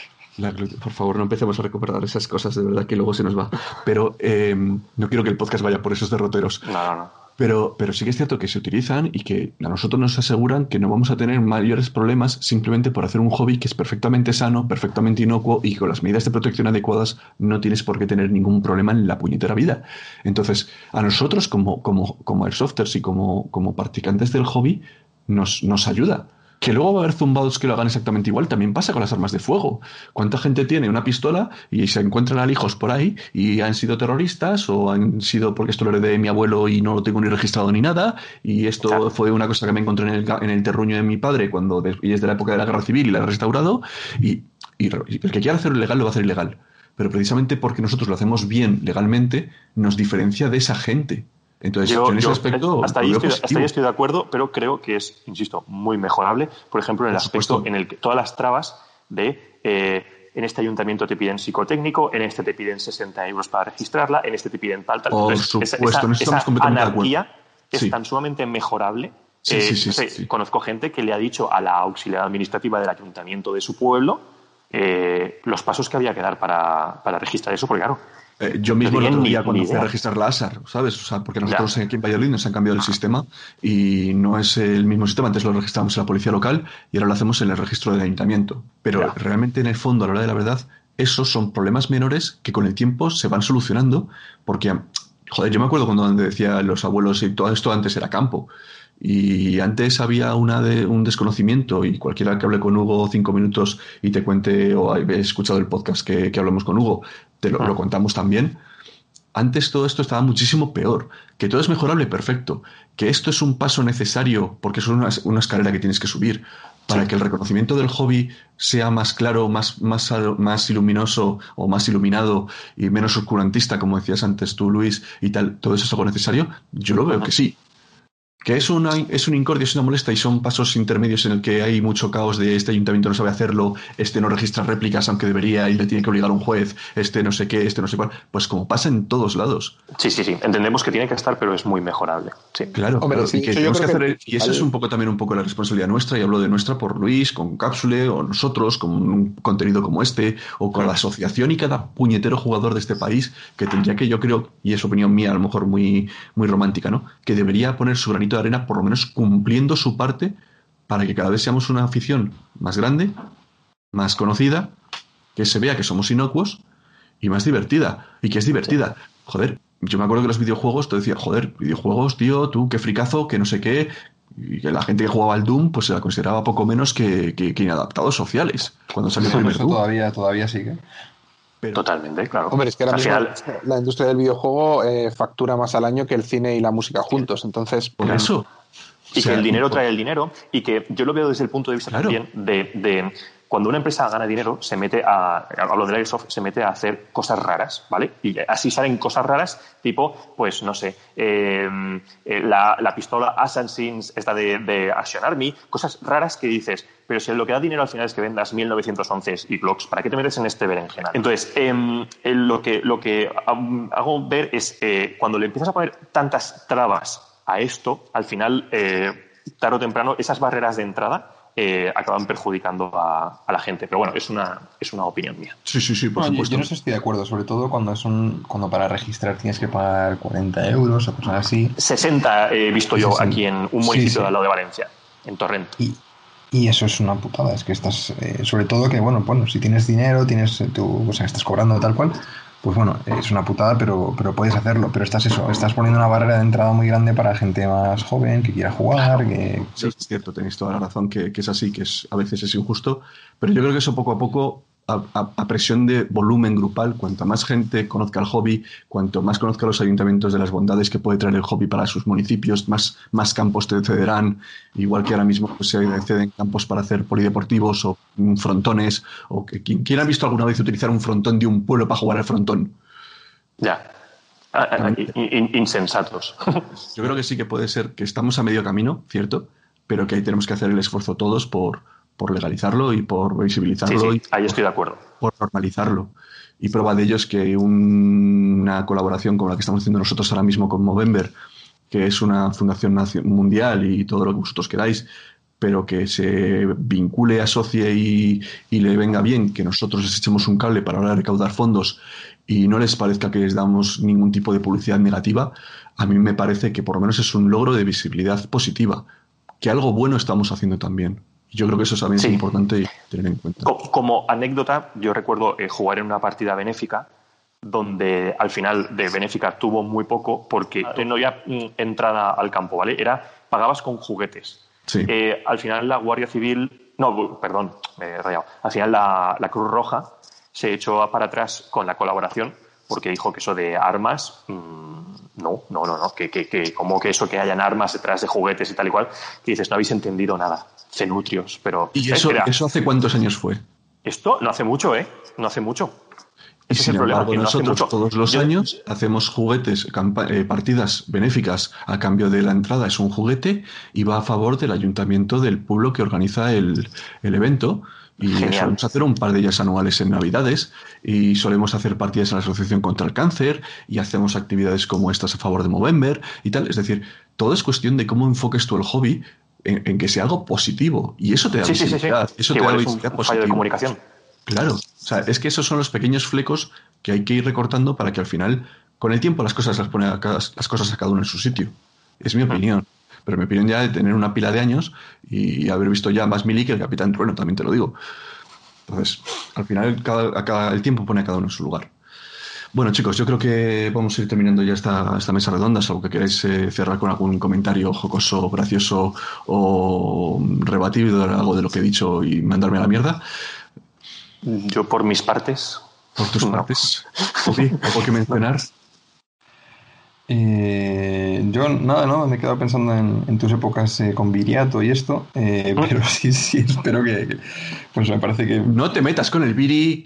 [SPEAKER 2] por favor, no empecemos a recuperar esas cosas, de verdad que luego se nos va. Pero eh, no quiero que el podcast vaya por esos derroteros.
[SPEAKER 3] No, no, no.
[SPEAKER 2] Pero, pero sí que es cierto que se utilizan y que a nosotros nos aseguran que no vamos a tener mayores problemas simplemente por hacer un hobby que es perfectamente sano, perfectamente inocuo y con las medidas de protección adecuadas no tienes por qué tener ningún problema en la puñetera vida. Entonces, a nosotros como, como, como airsofters y como, como practicantes del hobby nos, nos ayuda. Que luego va a haber zumbados que lo hagan exactamente igual, también pasa con las armas de fuego. ¿Cuánta gente tiene una pistola y se encuentran alijos por ahí y han sido terroristas o han sido porque esto lo heredé de mi abuelo y no lo tengo ni registrado ni nada? Y esto fue una cosa que me encontré en el, en el terruño de mi padre cuando y es de la época de la guerra civil y la he restaurado. Y, y el que quiera hacerlo ilegal lo va a hacer ilegal. Pero precisamente porque nosotros lo hacemos bien legalmente, nos diferencia de esa gente. Entonces, en ese aspecto.
[SPEAKER 3] Hasta ahí, estoy, de acuerdo, pero creo que es, insisto, muy mejorable. Por ejemplo, en el aspecto en el que todas las trabas de. Eh, en este ayuntamiento te piden psicotécnico, en este te piden 60 euros para registrarla, en este te piden tal, tal.
[SPEAKER 2] Por supuesto, esa, esa
[SPEAKER 3] anarquía es tan sumamente mejorable. Sí, eh, conozco gente que le ha dicho a la auxiliar administrativa del ayuntamiento de su pueblo eh, los pasos que había que dar para, para registrar eso, porque claro,
[SPEAKER 2] eh, yo mismo no tenía cuando fui a registrar la ASAR, ¿sabes? O sea, porque nosotros aquí en Valladolid nos han cambiado el sistema y no es el mismo sistema. Antes lo registramos en la policía local y ahora lo hacemos en el registro del ayuntamiento. Pero realmente, en el fondo, a la hora de la verdad, esos son problemas menores que con el tiempo se van solucionando porque, joder, yo me acuerdo cuando decía los abuelos y todo esto antes era campo. Y antes había una de, un desconocimiento y cualquiera que hable con Hugo cinco minutos y te cuente o he escuchado el podcast que, que hablamos con Hugo, te lo, lo, contamos también. Antes todo esto estaba muchísimo peor. Que todo es mejorable, perfecto. Que esto es un paso necesario porque es una, una escalera que tienes que subir para que el reconocimiento del hobby sea más claro, más, más, más iluminoso o más iluminado y menos oscurantista, como decías antes tú, Luis, y tal, todo eso es algo necesario, yo lo veo que sí que es, una, es un incordio, es una molesta y son pasos intermedios en el que hay mucho caos de este ayuntamiento no sabe hacerlo, este no registra réplicas aunque debería y le tiene que obligar a un juez, este no sé qué, este no sé cuál, pues como pasa en todos lados.
[SPEAKER 3] Sí, sí, sí, entendemos que tiene que estar, pero es muy mejorable. Sí.
[SPEAKER 2] Claro, y, que tenemos que hacer, y eso es un poco también un poco la responsabilidad nuestra, y hablo de nuestra por Luis, con Cápsule, o nosotros, con un contenido como este, o con la asociación y cada puñetero jugador de este país, que tendría que yo creo, y es opinión mía a lo mejor muy, muy romántica, ¿no? Que debería poner su granito de arena, por lo menos cumpliendo su parte para que cada vez seamos una afición más grande, más conocida, que se vea que somos inocuos y más divertida. Y que es divertida. Joder, yo me acuerdo que los videojuegos, te decía, joder, videojuegos, tío, tú, qué fricazo, que no sé qué. Y que la gente que jugaba al Doom, pues se la consideraba poco menos que, inadaptados sociales. Cuando salió el primer Doom.
[SPEAKER 4] Todavía, todavía sigue.
[SPEAKER 3] Totalmente, claro.
[SPEAKER 5] Hombre, es que ahora la industria del videojuego eh, factura más al año que el cine y la música juntos. Entonces,
[SPEAKER 2] por eso.
[SPEAKER 3] Y que el dinero trae el dinero. Y que yo lo veo desde el punto de vista también de, cuando una empresa gana dinero, se mete a, hablo del Airsoft, se mete a hacer cosas raras, ¿vale? Y así salen cosas raras, tipo, pues no sé, em, eh, la, pistola Assassins, esta de, de Army, cosas raras que dices, pero si lo que da dinero al final es que vendas 1911 y blocks, ¿para qué te metes en este berenjenal? Entonces, em, lo, que, lo que hago ver es eh, cuando le empiezas a poner tantas trabas a esto, al final, eh, tarde o temprano, esas barreras de entrada eh, acaban perjudicando a, la gente. Pero bueno, es una, es una opinión mía.
[SPEAKER 2] Sí, sí, sí, por supuesto.
[SPEAKER 4] Yo, no estoy de acuerdo, sobre todo cuando es un, cuando para registrar tienes que pagar 40 euros o cosas así.
[SPEAKER 3] 60 he visto yo aquí en un municipio de al lado de Valencia, en Torrent.
[SPEAKER 4] Y, y eso es una putada, es que estás, eh, sobre todo que, bueno, bueno, si tienes dinero, tienes tu, o sea, estás cobrando tal cual, pues bueno, es una putada, pero, pero puedes hacerlo. Pero estás eso, estás poniendo una barrera de entrada muy grande para gente más joven que quiera jugar. Que...
[SPEAKER 2] Sí, es cierto, tenéis toda la razón que, que, es así, que es, a veces es injusto, pero yo creo que eso poco a poco a, presión de volumen grupal, cuanto más gente conozca el hobby, cuanto más conozca los ayuntamientos de las bondades que puede traer el hobby para sus municipios, más, más campos te cederán, igual que ahora mismo pues, se ceden campos para hacer polideportivos o frontones, o que quien, ha visto alguna vez utilizar un frontón de un pueblo para jugar al frontón.
[SPEAKER 3] Ya. Ah, ah, insensatos.
[SPEAKER 2] Yo creo que sí que puede ser que estamos a medio camino, ¿cierto? Pero que ahí tenemos que hacer el esfuerzo todos por, por legalizarlo y por visibilizarlo.
[SPEAKER 3] y ahí estoy de acuerdo.
[SPEAKER 2] Por normalizarlo. Y prueba de ello es que una colaboración como la que estamos haciendo nosotros ahora mismo con Movember, que es una fundación mundial y todo lo que vosotros queráis, pero que se vincule, asocie y, y, le venga bien que nosotros les echemos un cable para ahora recaudar fondos y no les parezca que les damos ningún tipo de publicidad negativa, a mí me parece que por lo menos es un logro de visibilidad positiva, que algo bueno estamos haciendo también. Yo creo que eso también es importante tener en cuenta.
[SPEAKER 3] Como anécdota, yo recuerdo eh, jugar en una partida benéfica donde al final de benéfica tuvo muy poco porque no había mm, entrada al campo, ¿vale? Era pagabas con juguetes. Eh, al final la Guardia Civil, no, perdón, me he rayado. Al final la, Cruz Roja se echó para atrás con la colaboración porque dijo que eso de armas, mm, no, no, no, no, que, que, que como que eso que hayan armas detrás de juguetes y tal y cual, que dices, no habéis entendido nada cenutrios, pero...
[SPEAKER 2] ¿Y eso, eso hace cuántos años fue?
[SPEAKER 3] Esto no hace mucho, ¿eh? No hace mucho.
[SPEAKER 2] Y sin embargo, nosotros todos los años hacemos juguetes, eh, partidas benéficas a cambio de la entrada, es un juguete y va a favor del ayuntamiento del pueblo que organiza el, evento. Y solemos hacer un par de ellas anuales en Navidades y solemos hacer partidas en la Asociación contra el Cáncer y hacemos actividades como estas a favor de Movember y tal. Es decir, todo es cuestión de cómo enfoques tú el hobby en, que sea algo positivo. Y eso te da visibilidad. Eso te da visibilidad
[SPEAKER 3] de comunicación.
[SPEAKER 2] Claro. O sea, es que esos son los pequeños flecos que hay que ir recortando para que al final, con el tiempo, las cosas las pone a cada, las cosas a cada uno en su sitio. Es mi opinión. Pero mi opinión ya de tener una pila de años y haber visto ya más Mili que el Capitán Trueno, también te lo digo. Entonces, al final, cada, el tiempo pone a cada uno en su lugar. Bueno, chicos, yo creo que vamos a ir terminando ya esta, esta mesa redonda, salvo que queráis eh, cerrar con algún comentario jocoso, gracioso o rebatido de algo de lo que he dicho y mandarme a la mierda.
[SPEAKER 3] Yo por mis partes.
[SPEAKER 2] Por tus partes. ¿Algo que mencionar?
[SPEAKER 4] Eh, yo nada, ¿no? Me he quedado pensando en, tus épocas eh, con Viriato y esto, eh, pero sí, sí, espero que, Pues me parece que...
[SPEAKER 2] No te metas con el Viri.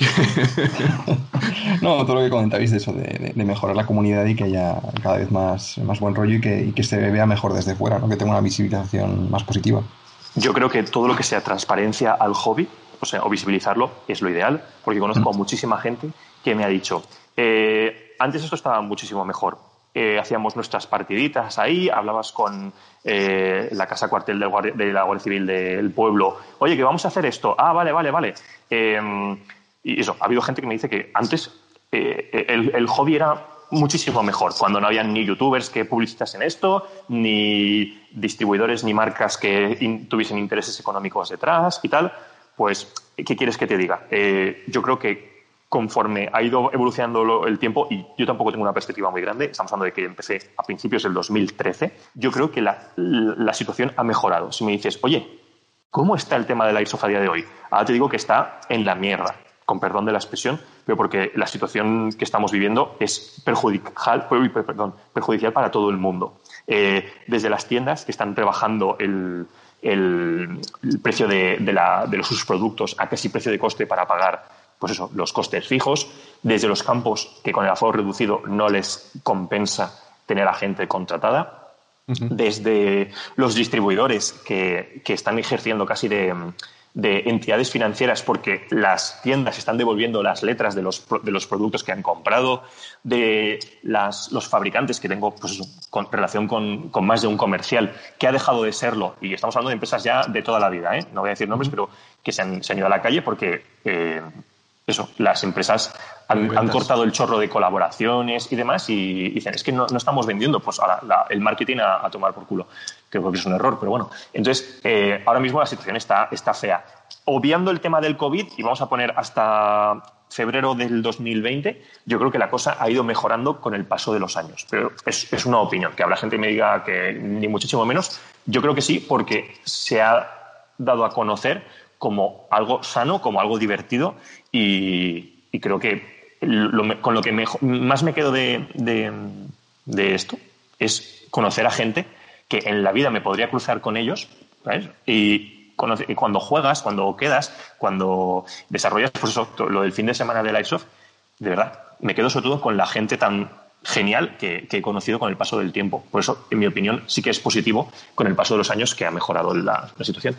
[SPEAKER 4] no, todo lo que comentabais de eso, de, mejorar la comunidad y que haya cada vez más, más buen rollo y que, y que se vea mejor desde fuera, ¿no? Que tenga una visibilización más positiva.
[SPEAKER 3] Yo creo que todo lo que sea transparencia al hobby, o sea, o visibilizarlo, es lo ideal, porque conozco a mm. muchísima gente que me ha dicho, antes esto estaba muchísimo mejor, eh, hacíamos nuestras partiditas ahí, hablabas con eh, la casa cuartel de la Guardia Civil del pueblo, oye, que vamos a hacer esto, ah, vale, vale, vale. Em, y eso, ha habido gente que me dice que antes eh, el, hobby era muchísimo mejor, cuando no había ni youtubers que publicitasen esto, ni distribuidores ni marcas que tuviesen intereses económicos detrás y tal, pues, ¿qué quieres que te diga? yo creo que conforme ha ido evolucionando el tiempo, y yo tampoco tengo una perspectiva muy grande, estamos hablando de que empecé a principios del 2013, yo creo que la, situación ha mejorado. Si me dices, oye, ¿cómo está el tema de la Airsoft a de hoy? Ahora te digo que está en la mierda, con perdón de la expresión, pero porque la situación que estamos viviendo es perjudicial, para todo el mundo. Eh, desde las tiendas que están rebajando el, precio de, de, sus productos a casi precio de coste para pagar pues eso, los costes fijos, desde los campos que con el aforo reducido no les compensa tener a gente contratada, desde los distribuidores que, que están ejerciendo casi de, de entidades financieras porque las tiendas están devolviendo las letras de los, de los productos que han comprado, de las, los fabricantes que tengo pues, con relación con, con, más de un comercial que ha dejado de serlo. Y estamos hablando de empresas ya de toda la vida, ¿eh? no voy a decir nombres, pero que se han, se han ido a la calle porque eh, eso, las empresas han, cortado el chorro de colaboraciones y demás y, dicen, es que no, estamos vendiendo, pues ahora el marketing a, tomar por culo. Creo que es un error, pero bueno. Entonces, eh, ahora mismo la situación está, está fea. Obviando el tema del COVID, y vamos a poner hasta febrero del 2020, yo creo que la cosa ha ido mejorando con el paso de los años. Pero es, es una opinión, que habrá gente que me diga que ni muchísimo menos. Yo creo que sí, porque se ha dado a conocer como algo sano, como algo divertido y, creo que con lo que más me quedo de, esto es conocer a gente que en la vida me podría cruzar con ellos y, cuando juegas, cuando quedas, cuando desarrollas pues eso, lo del fin de semana de Airsoft, de verdad, me quedo sobre todo con la gente tan genial que, he conocido con el paso del tiempo. Por eso, en mi opinión, sí que es positivo con el paso de los años que ha mejorado la situación.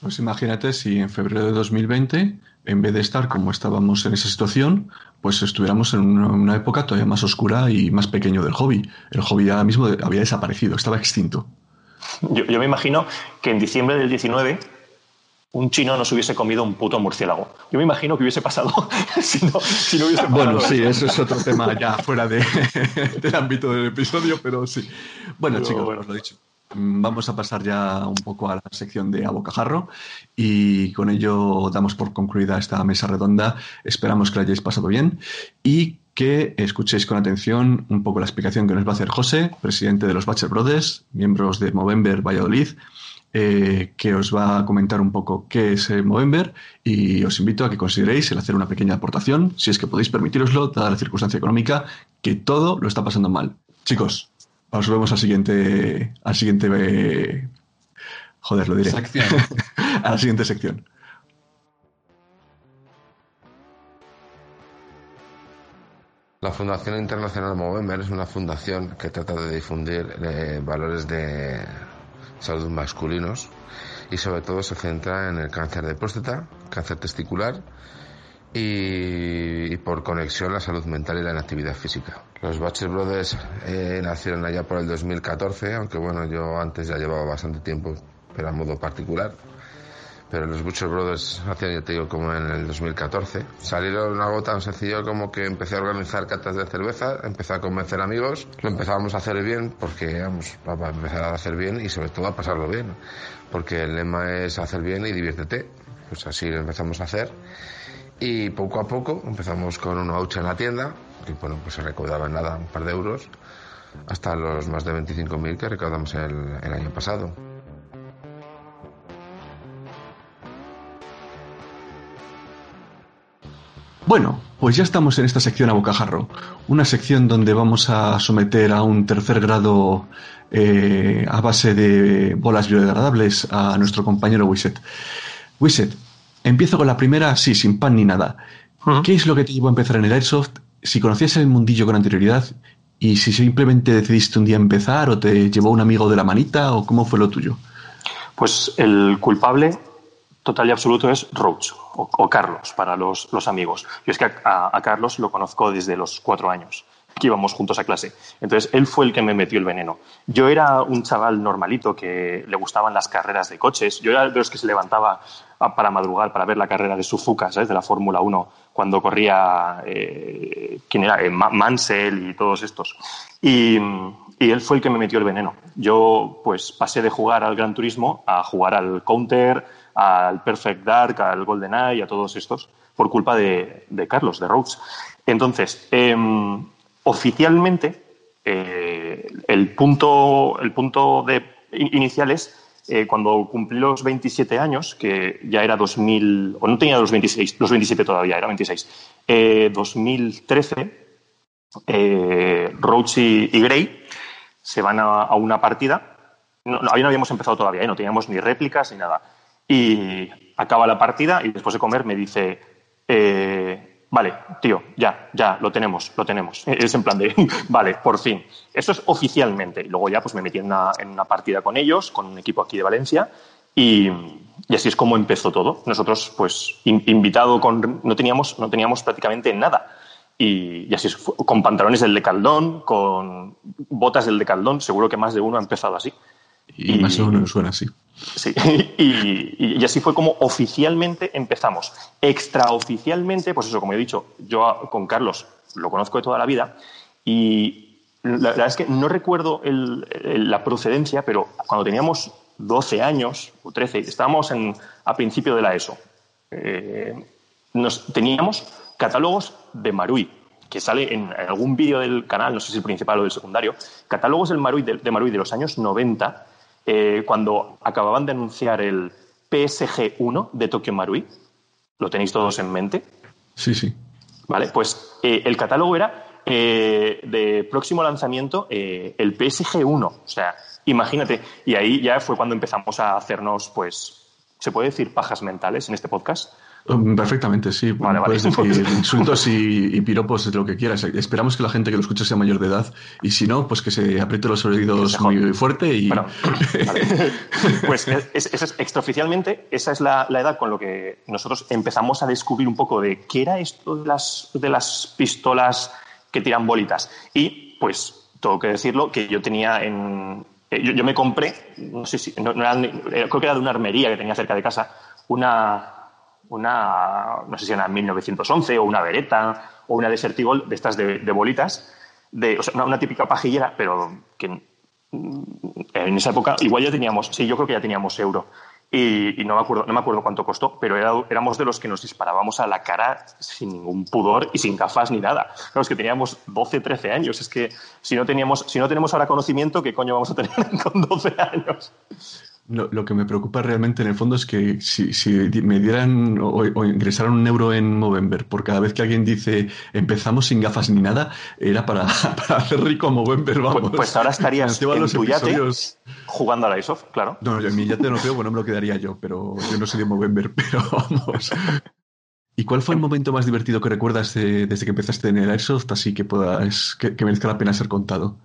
[SPEAKER 2] Pues imagínate si en febrero de 2020, en vez de estar como estábamos en esa situación, pues estuviéramos en una, época todavía más oscura y más pequeño del hobby. El hobby ya mismo había desaparecido, estaba extinto.
[SPEAKER 3] Yo, me imagino que en diciembre del 19 un chino no se hubiese comido un puto murciélago. Yo me imagino que hubiese pasado si no, hubiese pasado.
[SPEAKER 2] Bueno, sí, eso es otro tema ya fuera del ámbito del episodio, pero sí. Bueno, chicos, bueno. os lo he dicho. Mm, vamos a pasar ya un poco a la sección de abocajarro y con ello damos por concluida esta mesa redonda. Esperamos que la hayáis pasado bien y que escuchéis con atención un poco la explicación que nos va a hacer José, presidente de los Batcher Brothers, miembros de Movember Valladolid, eh, que os va a comentar un poco qué es Movember y os invito a que consideréis el hacer una pequeña aportación, si es que podéis permitiroslo, dada la circunstancia económica, que todo lo está pasando mal. Chicos, os vemos al siguiente. Al siguiente. Eh, joder, lo diré. Sección. a la siguiente sección.
[SPEAKER 6] La Fundación Internacional Movember es una fundación que trata de difundir eh, valores de salud masculinos y sobre todo se centra en el cáncer de próstata, cáncer testicular y, por conexión la salud mental y la inactividad física. Los Butcher Brothers eh, nacieron allá por el 2014, aunque bueno, yo antes ya llevaba bastante tiempo, pero a modo particular. Pero los Butcher Brothers nacieron, ya te digo, como en el 2014. Salieron algo tan sencillo como que empecé a organizar catas de cerveza, empecé a convencer amigos, lo empezábamos a hacer bien, porque vamos, para empezar a hacer bien y sobre todo a pasarlo bien. Porque el lema es hacer bien y diviértete. Pues así lo empezamos a hacer y poco a poco empezamos con un voucher en la tienda, que bueno, pues se recaudaba en nada un par de euros, hasta los más de 25.000 que recaudamos el, el año pasado.
[SPEAKER 2] Bueno, pues ya estamos en esta sección a bocajarro, una sección donde vamos a someter a un tercer grado eh, a base de bolas biodegradables a nuestro compañero Wiset. Wiset, Empiezo con la primera, sí, sin pan ni nada. ¿Qué es lo que te llevó a empezar en el Airsoft? Si conocías el mundillo con anterioridad y si simplemente decidiste un día empezar o te llevó un amigo de la manita o cómo fue lo tuyo.
[SPEAKER 3] Pues el culpable total y absoluto es Roach o, Carlos para los, amigos. Yo es que a, Carlos lo conozco desde los cuatro años que íbamos juntos a clase. Entonces, él fue el que me metió el veneno. Yo era un chaval normalito que le gustaban las carreras de coches. Yo era de los que se levantaba para madrugar para ver la carrera de Suzuka, ¿sabes? De la Fórmula 1, cuando corría, eh, ¿quién era? Eh, Mansell y todos estos. Y, él fue el que me metió el veneno. Yo, pues, pasé de jugar al Gran Turismo a jugar al Counter, al Perfect Dark, al GoldenEye, a todos estos, por culpa de, Carlos, de Rhodes. Entonces, eh, oficialmente eh, el, punto, el punto de, inicial es eh, cuando cumplí los 27 años, que ya era 2000, o no tenía los 26, los 27 todavía, era 26, 2013, eh, Roach y, Gray se van a, una partida no, no habíamos empezado todavía, no teníamos ni réplicas ni nada. Y acaba la partida y después de comer me dice, vale, tío, ya, ya, lo tenemos, lo tenemos. Es en plan de, vale, por fin. Eso es oficialmente. Y luego ya pues me metí en una, partida con ellos, con un equipo aquí de Valencia, y, así es como empezó todo. Nosotros, pues, in, invitado con, no teníamos, no teníamos prácticamente nada. Y, y, así es, con pantalones del Decaldón, con botas del Decaldón, seguro que más de uno ha empezado así.
[SPEAKER 2] Y, y más o menos suena así.
[SPEAKER 3] Sí, y, y, así fue como oficialmente empezamos. Extraoficialmente, pues eso, como he dicho, yo con Carlos lo conozco de toda la vida y la, verdad es que no recuerdo el, el, la procedencia, pero cuando teníamos 12 años o 13, estábamos en, a principio de la ESO, eh, nos, teníamos catálogos de Marui, que sale en, en algún vídeo del canal, no sé si el principal o el secundario, catálogos del Marui, de, de Marui de los años 90 eh, cuando acababan de anunciar el PSG 1 de Tokyo Marui. ¿Lo tenéis todos en mente?
[SPEAKER 2] Sí, sí.
[SPEAKER 3] Vale, pues eh, el catálogo era eh, de próximo lanzamiento el PSG 1. O sea, imagínate. Y ahí ya fue cuando empezamos a hacernos, pues, ¿se puede decir pajas mentales en este podcast?
[SPEAKER 2] Um, perfectamente, sí.
[SPEAKER 3] Vale,
[SPEAKER 2] Puedes
[SPEAKER 3] vale.
[SPEAKER 2] decir insultos y, y, piropos lo que quieras. Esperamos que la gente que lo escuche sea mayor de edad y si no, pues que se apriete los oídos muy fuerte y...
[SPEAKER 3] Bueno, vale. Pues es, es, es, extraoficialmente esa es la, la, edad con lo que nosotros empezamos a descubrir un poco de qué era esto de las, de las pistolas que tiran bolitas. Y pues tengo que decirlo que yo tenía en... Yo, yo me compré, no sé si, no, no era, creo que era de una armería que tenía cerca de casa, una, una, no sé si era 1911 o una Beretta o una Desert Eagle de estas de, bolitas, de, una, una, típica pajillera, pero que en esa época igual ya teníamos, sí, yo creo que ya teníamos euro. Y, no, me acuerdo, no me acuerdo cuánto costó, pero éramos de los que nos disparábamos a la cara sin ningún pudor y sin gafas ni nada. Claro, es que teníamos 12, 13 años. Es que si no, teníamos, si no tenemos ahora conocimiento, ¿qué coño vamos a tener con 12 años?
[SPEAKER 2] Lo, lo, que me preocupa realmente en el fondo es que si, si me dieran o, o, ingresaran un euro en Movember por cada vez que alguien dice empezamos sin gafas ni nada, era para, para hacer rico a Movember, vamos.
[SPEAKER 3] Pues, pues ahora estarías en los tu yate jugando a la ISOF, claro.
[SPEAKER 2] No, yo en mi yate no creo, bueno, me lo quedaría yo, pero yo no soy de Movember, pero vamos. ¿Y cuál fue el momento más divertido que recuerdas de, desde que empezaste en el Airsoft, así que, puedas, que, que merezca la pena ser contado?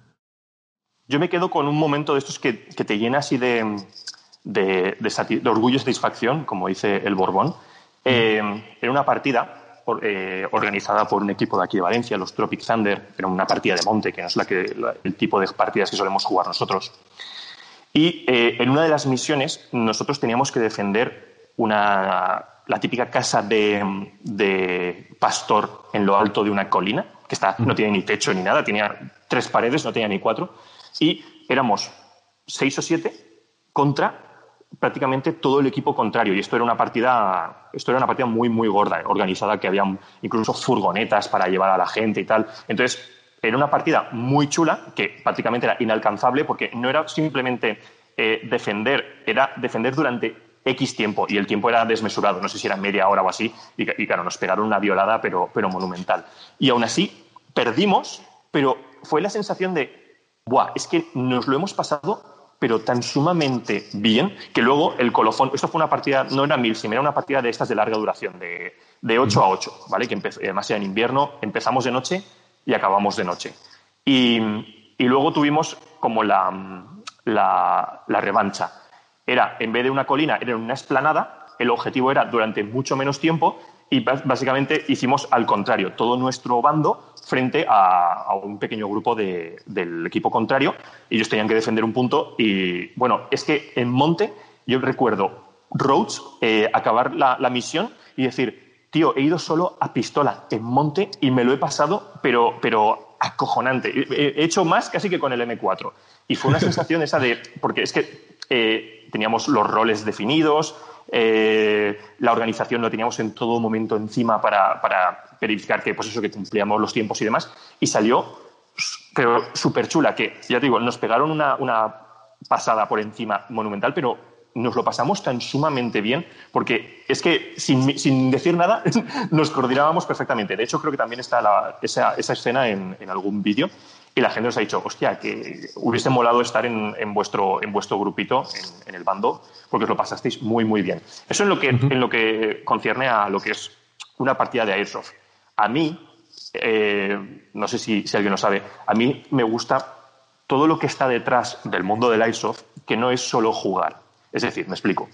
[SPEAKER 3] Yo me quedo con un momento de estos que, que te llena así de, de, de, de, orgullo y satisfacción, como dice el Borbón, eh, en una partida eh, organizada por un equipo de aquí de Valencia, los Tropic Thunder, era una partida de monte, que no es la que, la, el tipo de partidas que solemos jugar nosotros. Y eh, en una de las misiones nosotros teníamos que defender una, la típica casa de, de, pastor en lo alto de una colina, que está, no tiene ni techo ni nada, tenía tres paredes, no tenía ni cuatro, y éramos seis o siete contra prácticamente todo el equipo contrario y esto era una partida esto era una partida muy muy gorda organizada que había incluso furgonetas para llevar a la gente y tal. Entonces era una partida muy chula que prácticamente era inalcanzable porque no era simplemente eh, defender era defender durante X tiempo y el tiempo era desmesurado. No sé si era media hora o así y, y claro nos pegaron una violada pero, pero monumental. Y aún así perdimos pero fue la sensación de Buah, es que nos lo hemos pasado pero tan sumamente bien que luego el colofón, esto fue una partida, no era mil, sino era una partida de estas de larga duración, de, de 8 a 8, ¿vale? Que además era en invierno, empezamos de noche y acabamos de noche. Y, y luego tuvimos como la, la, la, revancha. Era, en vez de una colina, era una esplanada, el objetivo era durante mucho menos tiempo y básicamente hicimos al contrario, todo nuestro bando frente a, a un pequeño grupo de, del equipo contrario. Ellos tenían que defender un punto y, bueno, es que en Monte yo recuerdo Rhodes eh, acabar la, la, misión y decir, tío, he ido solo a pistola en Monte y me lo he pasado, pero, pero acojonante. He, hecho más casi que con el M4. Y fue una sensación esa de, porque es que eh, teníamos los roles definidos, eh, la organización lo teníamos en todo momento encima para, verificar que, pues eso, que cumplíamos los tiempos y demás, y salió, pero súper chula, que ya te digo, nos pegaron una, pasada por encima monumental, pero nos lo pasamos tan sumamente bien, porque es que sin, decir nada nos coordinábamos perfectamente. De hecho, creo que también está la, esa, esa, escena en, en algún vídeo. Y la gente nos ha dicho, hostia, que hubiese molado estar en, vuestro, en vuestro grupito, en, el bando, porque os lo pasasteis muy, muy bien. Eso en lo, que, en lo que concierne a lo que es una partida de Airsoft. A mí, eh, no sé si, si alguien lo sabe, a mí me gusta todo lo que está detrás del mundo del Airsoft, que no es solo jugar. Es decir, me explico.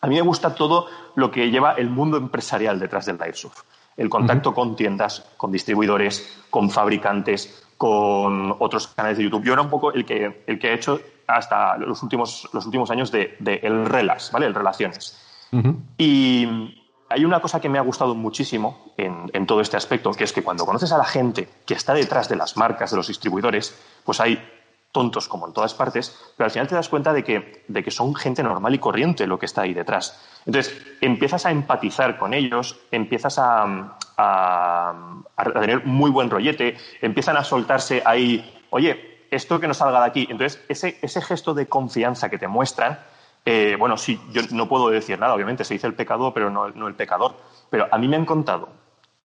[SPEAKER 3] A mí me gusta todo lo que lleva el mundo empresarial detrás del Airsoft. El contacto con tiendas, con distribuidores, con fabricantes, con otros canales de YouTube. Yo era un poco el que, el que he hecho hasta los últimos, los últimos años de, el Relas, ¿vale? El Relaciones. Y hay una cosa que me ha gustado muchísimo en, todo este aspecto, que es que cuando conoces a la gente que está detrás de las marcas, de los distribuidores, pues hay tontos como en todas partes, pero al final te das cuenta de que, de que son gente normal y corriente lo que está ahí detrás. Entonces, empiezas a empatizar con ellos, empiezas a, a, tener muy buen rollete, empiezan a soltarse ahí, oye, esto que no salga de aquí. Entonces, ese, ese gesto de confianza que te muestran, eh, bueno, sí, yo no puedo decir nada, obviamente, se dice el pecado, pero no, no el pecador. Pero a mí me han contado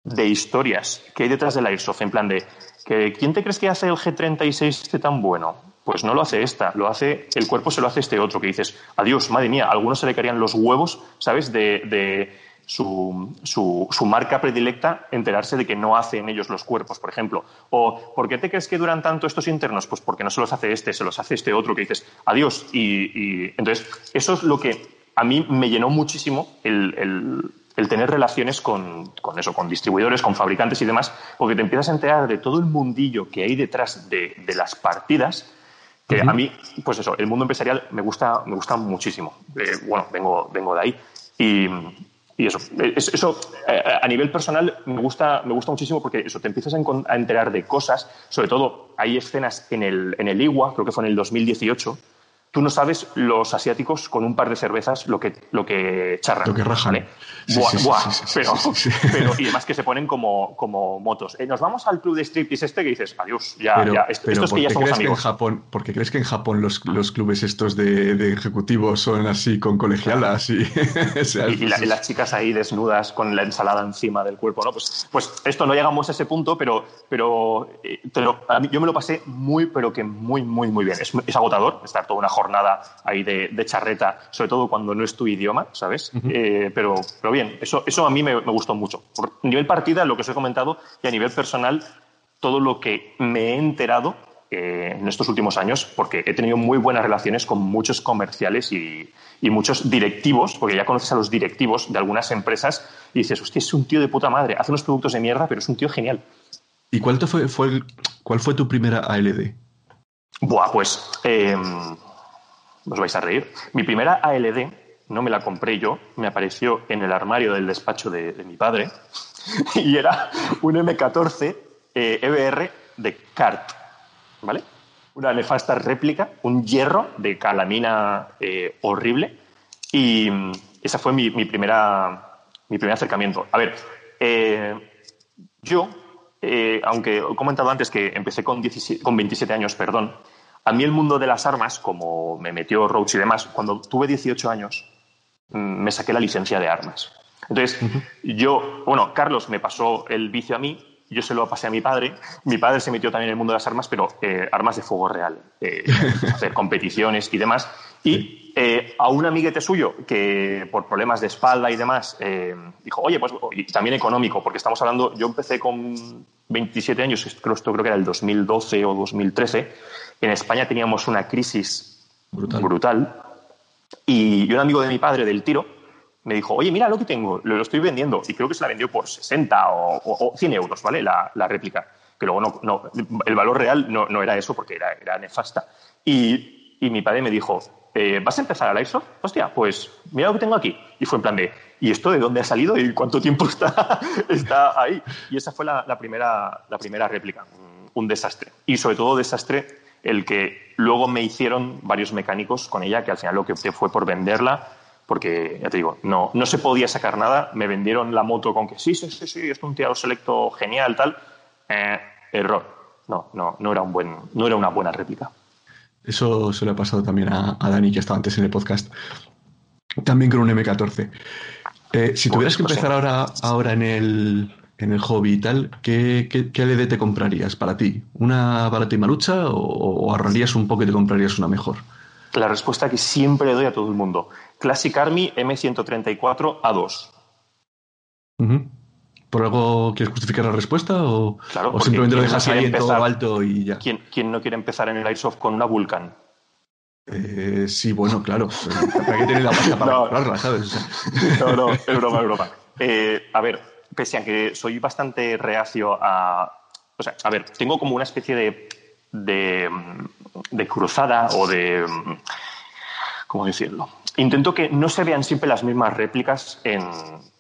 [SPEAKER 3] de historias que hay detrás del Airsoft, en plan de, que, ¿quién te crees que hace el G36 este tan bueno? Pues no lo hace esta, lo hace, el cuerpo se lo hace este otro, que dices, adiós, madre mía, a algunos se le caerían los huevos, ¿sabes? de su, su, marca predilecta enterarse de que no hacen ellos los cuerpos, por ejemplo. O ¿por qué te crees que duran tanto estos internos? Pues porque no se los hace este, se los hace este otro que dices adiós. Y, entonces, eso es lo que a mí me llenó muchísimo el, tener relaciones con, eso, con distribuidores, con fabricantes y demás, porque te empiezas a enterar de todo el mundillo que hay detrás de, las partidas que a mí, pues eso, el mundo empresarial me gusta, me gusta muchísimo. Eh, bueno, vengo, vengo de ahí. Y, y eso, eso eh, a nivel personal me gusta, me gusta muchísimo porque eso, te empiezas a, enterar de cosas, sobre todo hay escenas en el, en el IWA, creo que fue en el 2018, tú no sabes los asiáticos con un par de cervezas lo que, lo que charran.
[SPEAKER 2] Lo que rajan.
[SPEAKER 3] pero, y además que se ponen como, como motos. Eh, nos vamos al club de striptease este que dices, adiós, ya,
[SPEAKER 2] pero,
[SPEAKER 3] ya. estos que ya somos amigos.
[SPEAKER 2] en Japón, porque crees que en Japón los, los clubes estos de, de, ejecutivos son así con colegialas y,
[SPEAKER 3] y, las chicas ahí desnudas con la ensalada encima del cuerpo, ¿no? Pues, pues esto no llegamos a ese punto, pero, pero, eh, yo me lo pasé muy, pero que muy, muy, muy bien. Es, es agotador estar toda una jornada nada ahí de, charreta, sobre todo cuando no es tu idioma, ¿sabes? Eh, pero, pero bien, eso, eso a mí me, gustó mucho. Por nivel partida, lo que os he comentado, y a nivel personal, todo lo que me he enterado eh, en estos últimos años, porque he tenido muy buenas relaciones con muchos comerciales y, muchos directivos, porque ya conoces a los directivos de algunas empresas y dices, hostia, es un tío de puta madre, hace unos productos de mierda, pero es un tío genial.
[SPEAKER 2] ¿Y cuál, fue, fue cuál fue tu primera ALD?
[SPEAKER 3] Buah, pues em, os vais a reír. Mi primera ALD no me la compré yo, me apareció en el armario del despacho de, mi padre y era un M14 EBR eh, e de CART, ¿vale? Una nefasta réplica, un hierro de calamina eh, horrible y mm, esa fue mi, primera, mi primer acercamiento. A ver, eh, yo, aunque he comentado antes que empecé con, con 27 años, perdón, a mí el mundo de las armas, como me metió Roach y demás, cuando tuve 18 años, mm, me saqué la licencia de armas. Entonces, yo, bueno, Carlos me pasó el vicio a mí, yo se lo pasé a mi padre. Mi padre se metió también en el mundo de las armas, pero eh, armas de fuego real, eh, hacer competiciones y demás. Y eh, a un amiguete suyo que por problemas de espalda y demás dijo, oye, pues y también económico, porque estamos hablando, yo empecé con 27 años, esto creo que era el 2012 o 2013 en España teníamos una crisis brutal. y un amigo de mi padre del tiro me dijo, oye, mira lo que tengo, lo, estoy vendiendo. Y creo que se la vendió por 60 o, 100 euros, ¿vale? La, réplica. Que luego no, no, el valor real no, no, era eso porque era, era nefasta. Y, y, mi padre me dijo, eh, ¿vas a empezar a la ISO? Hostia, pues mira lo que tengo aquí. Y fue en plan de, ¿y esto de dónde ha salido y cuánto tiempo está, está ahí? Y esa fue la, la primera, la primera réplica. Un desastre. Y sobre todo desastre el que luego me hicieron varios mecánicos con ella, que al final lo que opté fue por venderla, porque, ya te digo, no, no se podía sacar nada. Me vendieron la moto con que sí, sí, sí, sí, es un tirado selecto genial, tal. Eh, error. No, no, no era, un buen, no era una buena réplica.
[SPEAKER 2] Eso se lo ha pasado también a, Dani, que estaba antes en el podcast. También con un M14. Eh, si tuvieras que empezar ahora, ahora en, el, en el hobby y tal, ¿qué, qué, LED te comprarías para ti? ¿Una barata y malucha o, ahorrarías un poco y te comprarías una mejor?
[SPEAKER 3] La respuesta que siempre doy a todo el mundo. Classic Army M134 A2.
[SPEAKER 2] ¿Por algo quieres justificar la respuesta o, simplemente lo dejas ahí en todo alto y ya?
[SPEAKER 3] ¿quién, ¿Quién, no quiere empezar en el Airsoft con una Vulcan?
[SPEAKER 2] Eh, sí, bueno, claro. ¿Para qué tener la pasta para comprarla, sabes?
[SPEAKER 3] no, no, es broma, es broma. Eh, a ver, pese a que soy bastante reacio a... O sea, a ver, tengo como una especie de, de, cruzada o de... ¿Cómo decirlo? Intento que no se vean siempre las mismas réplicas en,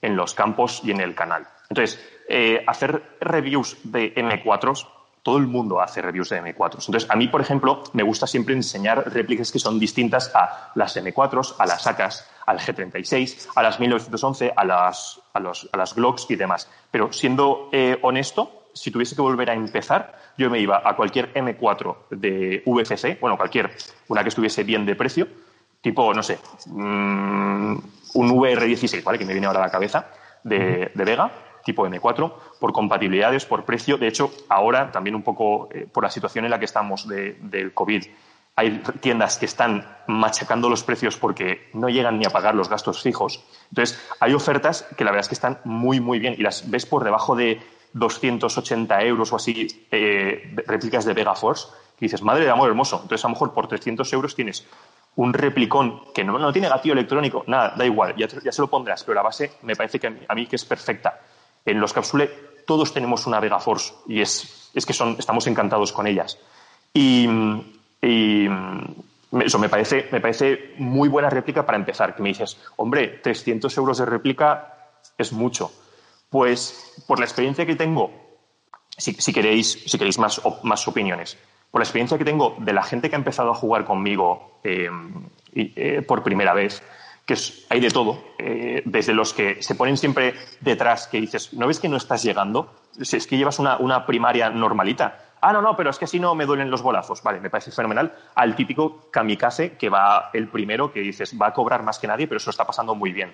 [SPEAKER 3] en los campos y en el canal. Entonces, eh, hacer reviews de M4s, todo el mundo hace reviews de M4s. Entonces, a mí, por ejemplo, me gusta siempre enseñar réplicas que son distintas a las M4s, a las AKs, al G36, a las 1911, a las, a los, a las Glocks y demás. Pero siendo eh, honesto, si tuviese que volver a empezar, yo me iba a cualquier M4 de VCC, bueno, cualquier, una que estuviese bien de precio, tipo, no sé, mm, un VR16, ¿vale? Que me viene ahora a la cabeza, de, Vega, tipo M4, por compatibilidades, por precio. De hecho, ahora también un poco eh, por la situación en la que estamos del COVID, hay tiendas que están machacando los precios porque no llegan ni a pagar los gastos fijos. Entonces, hay ofertas que la verdad es que están muy, muy bien y las ves por debajo de 280 euros o así, eh, réplicas de Vega Force, que dices, madre de amor hermoso. Entonces, a lo mejor por 300 euros tienes un replicón que no, no tiene gatillo electrónico, nada, da igual, ya, ya, se lo pondrás, pero la base me parece que a mí, que es perfecta. En los Capsule todos tenemos una Vega Force y es, es que son, estamos encantados con ellas. Y, eso me parece, me parece muy buena réplica para empezar, que me dices, hombre, 300 euros de réplica es mucho. Pues por la experiencia que tengo, si, si queréis, si queréis más, más opiniones, por la experiencia que tengo de la gente que ha empezado a jugar conmigo eh, eh, por primera vez, que hay de todo, eh, desde los que se ponen siempre detrás, que dices, ¿no ves que no estás llegando? Es que llevas una, primaria normalita. Ah, no, no, pero es que así no me duelen los bolazos. Vale, me parece fenomenal. Al típico kamikaze que va el primero, que dices, va a cobrar más que nadie, pero eso está pasando muy bien.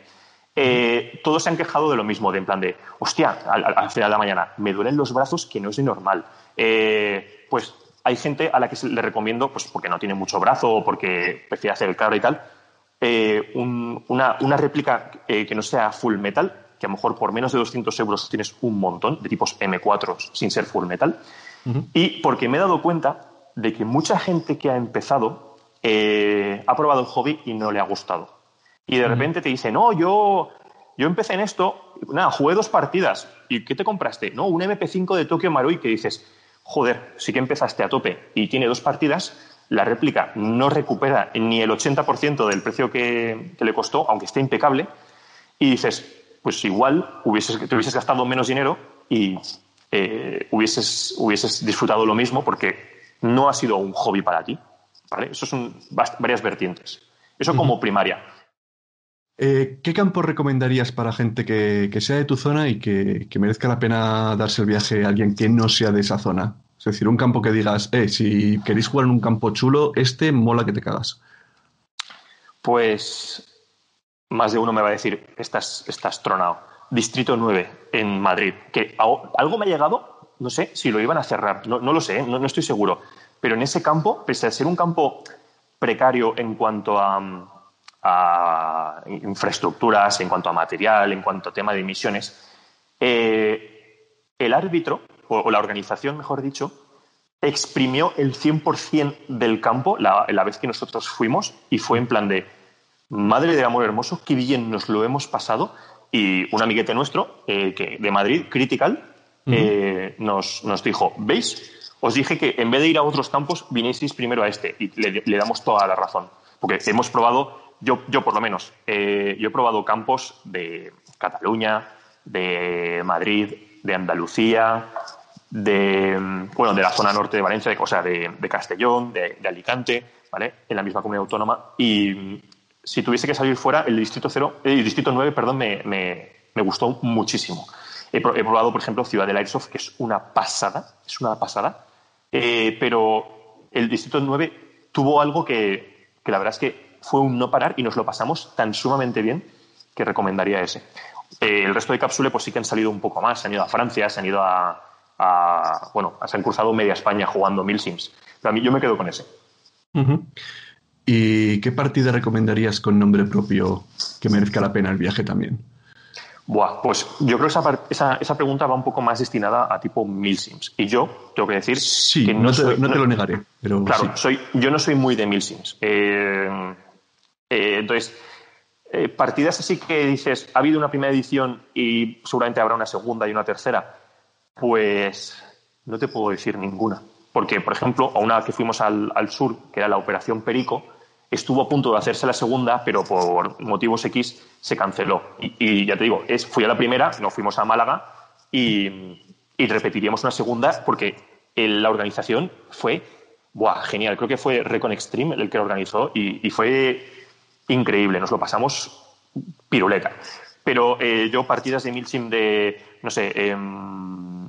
[SPEAKER 3] todos se han quejado de lo mismo, de en plan de, hostia, al, final de la mañana, me duelen los brazos que no es normal. pues hay gente a la que le recomiendo, pues porque no tiene mucho brazo o porque prefiere hacer el claro y tal, eh, una, réplica eh, que no sea full metal, que a lo mejor por menos de 200 euros tienes un montón de tipos M4 sin ser full metal. Y porque me he dado cuenta de que mucha gente que ha empezado eh, ha probado el hobby y no le ha gustado. Y de repente te dice, no, yo, yo empecé en esto, nada, jugué dos partidas. ¿Y qué te compraste? No, un MP5 de Tokyo Marui que dices, joder, sí que empezaste a tope y tiene dos partidas, la réplica no recupera ni el 80% del precio que, le costó, aunque esté impecable, y dices, pues igual hubieses, te hubieses gastado menos dinero y eh, hubieses, hubieses disfrutado lo mismo porque no ha sido un hobby para ti. ¿vale? Eso son varias vertientes. Eso como primaria.
[SPEAKER 2] Eh, ¿Qué campo recomendarías para gente que, sea de tu zona y que, merezca la pena darse el viaje a alguien que no sea de esa zona? Es decir, un campo que digas, eh, si queréis jugar en un campo chulo, este mola que te cagas.
[SPEAKER 3] Pues más de uno me va a decir, estás, estás tronado. Distrito 9 en Madrid, que algo me ha llegado, no sé si lo iban a cerrar, no, lo sé, no, no estoy seguro, pero en ese campo, pese a ser un campo precario en cuanto a a infraestructuras, en cuanto a material, en cuanto a tema de emisiones, eh, el árbitro, o, la organización, mejor dicho, exprimió el 100% del campo la, vez que nosotros fuimos y fue en plan de, madre del amor hermoso, qué bien nos lo hemos pasado. Y un amiguete nuestro, eh, que, de Madrid, Critical, eh, nos, nos, dijo, ¿veis? Os dije que en vez de ir a otros campos, vinieseis primero a este. Y le, le damos toda la razón. Porque hemos probado yo, yo por lo menos, eh, yo he probado campos de Cataluña, de Madrid, de Andalucía, de, bueno, de la zona norte de Valencia, o sea, de, Castellón, de, Alicante, ¿vale? En la misma comunidad autónoma. Y si tuviese que salir fuera, el distrito, cero, el distrito 9 perdón, me, me, gustó muchísimo. He, probado, por ejemplo, Ciudad del Airsoft, que es una pasada, es una pasada, eh, pero el distrito 9 tuvo algo que, que la verdad es que fue un no parar y nos lo pasamos tan sumamente bien que recomendaría ese. Eh, el resto de cápsule pues sí que han salido un poco más, se han ido a Francia, se han ido a, bueno, se han cruzado media España jugando mil sims. Mí yo me quedo con ese.
[SPEAKER 2] ¿Y qué partida recomendarías con nombre propio que merezca la pena el viaje también?
[SPEAKER 3] Buah, pues yo creo que esa, esa, pregunta va un poco más destinada a tipo mil sims. Y yo tengo que decir
[SPEAKER 2] sí,
[SPEAKER 3] que
[SPEAKER 2] no, te, no te lo negaré. Pero
[SPEAKER 3] claro, soy, yo no soy muy de mil sims. Eh, eh, entonces, eh, partidas así que dices, ha habido una primera edición y seguramente habrá una segunda y una tercera, pues no te puedo decir ninguna. Porque, por ejemplo, a una que fuimos al, al sur, que era la Operación Perico, estuvo a punto de hacerse la segunda, pero por motivos X se canceló. Y, ya te digo, es, fui a la primera, nos fuimos a Málaga y, repetiríamos una segunda porque la organización fue buah, genial. Creo que fue Recon Extreme el que lo organizó y, fue increíble. Nos lo pasamos piruleta. Pero eh, yo partidas de Milsim de, no sé, em,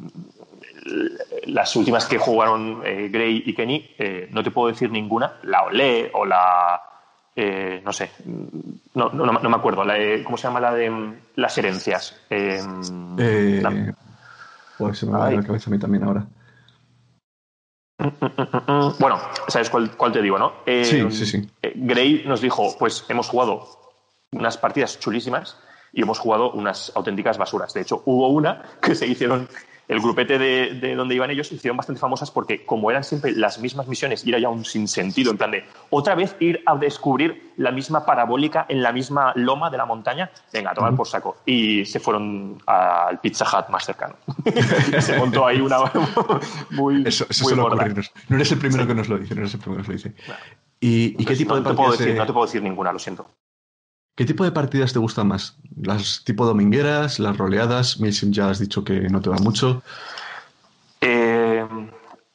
[SPEAKER 3] las últimas que jugaron eh, Gray y Kenny, eh, no te puedo decir ninguna, la Olé o la. Eh, no sé, no, no, no, me acuerdo, la, ¿cómo se llama la de mm, las herencias?
[SPEAKER 2] pues se me va a la cabeza a mí también ahora.
[SPEAKER 3] Mm, mm, bueno, ¿sabes cuál, cuál te digo, no?
[SPEAKER 2] sí, sí, sí.
[SPEAKER 3] Gray nos dijo: Pues hemos jugado unas partidas chulísimas y hemos jugado unas auténticas basuras. De hecho, hubo una que se hicieron el grupete de, donde iban ellos se hicieron bastante famosas porque como eran siempre las mismas misiones y era ya un sinsentido, en plan de otra vez ir a descubrir la misma parabólica en la misma loma de la montaña, venga, a tomar por saco. Y se fueron al Pizza Hut más cercano. se montó ahí una muy...
[SPEAKER 2] Eso, eso No eres el primero que nos lo dice, no eres el primero que nos lo dice. ¿Y, qué tipo
[SPEAKER 3] de
[SPEAKER 2] partidas?
[SPEAKER 3] no te puedo decir ninguna, lo siento.
[SPEAKER 2] ¿Qué tipo de partidas te gustan más? ¿Las tipo domingueras, las roleadas? Milsim ya has dicho que no te va mucho.
[SPEAKER 3] Eh,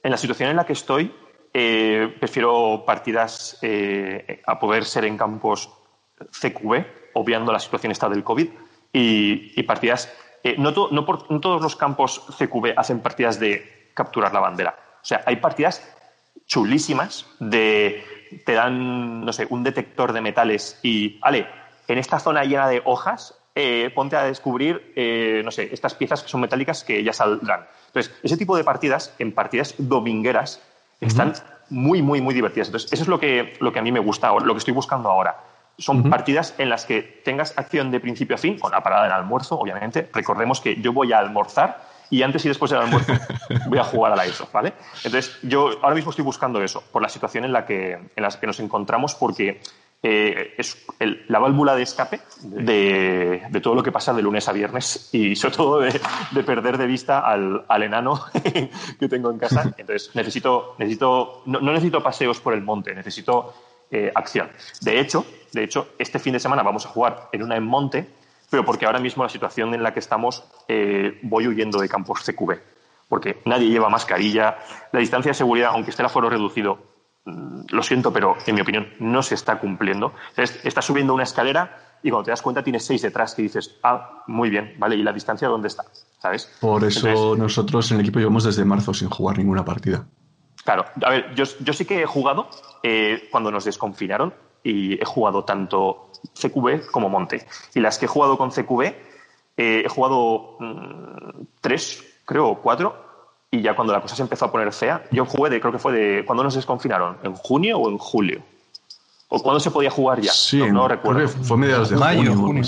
[SPEAKER 3] en la situación en la que estoy, eh, prefiero partidas eh, a poder ser en campos CQB, obviando la situación esta del COVID, y, partidas. no, todos los campos CQB hacen partidas de capturar la bandera. O sea, hay partidas chulísimas de te dan, no sé, un detector de metales y, ale, en esta zona llena de hojas, eh, ponte a descubrir, eh, no sé, estas piezas que son metálicas que ya saldrán. Entonces, ese tipo de partidas, en partidas domingueras, están muy, muy, muy divertidas. Entonces, eso es lo que, lo que a mí me gusta, lo que estoy buscando ahora. Son partidas en las que tengas acción de principio a fin, con la parada del almuerzo, obviamente. Recordemos que yo voy a almorzar y antes y después del almuerzo voy a jugar a la ISO, ¿vale? Entonces, yo ahora mismo estoy buscando eso, por la situación en la que, en la que nos encontramos, porque eh, es la válvula de escape de, todo lo que pasa de lunes a viernes y sobre todo de, perder de vista al, enano que tengo en casa. Entonces necesito, necesito no, necesito paseos por el monte, necesito eh, acción. De hecho, de hecho, este fin de semana vamos a jugar en una en monte, pero porque ahora mismo la situación en la que estamos eh, voy huyendo de campos CQB. Porque nadie lleva mascarilla, la distancia de seguridad, aunque esté el aforo reducido, lo siento, pero en mi opinión no se está cumpliendo. estás subiendo una escalera y cuando te das cuenta tienes seis detrás que dices, ah, muy bien, ¿vale? ¿Y la distancia dónde está? ¿Sabes?
[SPEAKER 2] Por eso nosotros en el equipo llevamos desde marzo sin jugar ninguna partida.
[SPEAKER 3] Claro, a ver, yo, sí que he jugado eh, cuando nos desconfinaron y he jugado tanto CQB como Monte. Y las que he jugado con CQB, eh, he jugado mm, tres, creo, o cuatro, y ya cuando la cosa se empezó a poner fea, yo jugué de, creo que fue de, ¿cuándo nos desconfinaron? ¿En junio o en julio? ¿O cuándo se podía jugar ya?
[SPEAKER 2] Sí, no, recuerdo. Fue mediados de mayo, junio.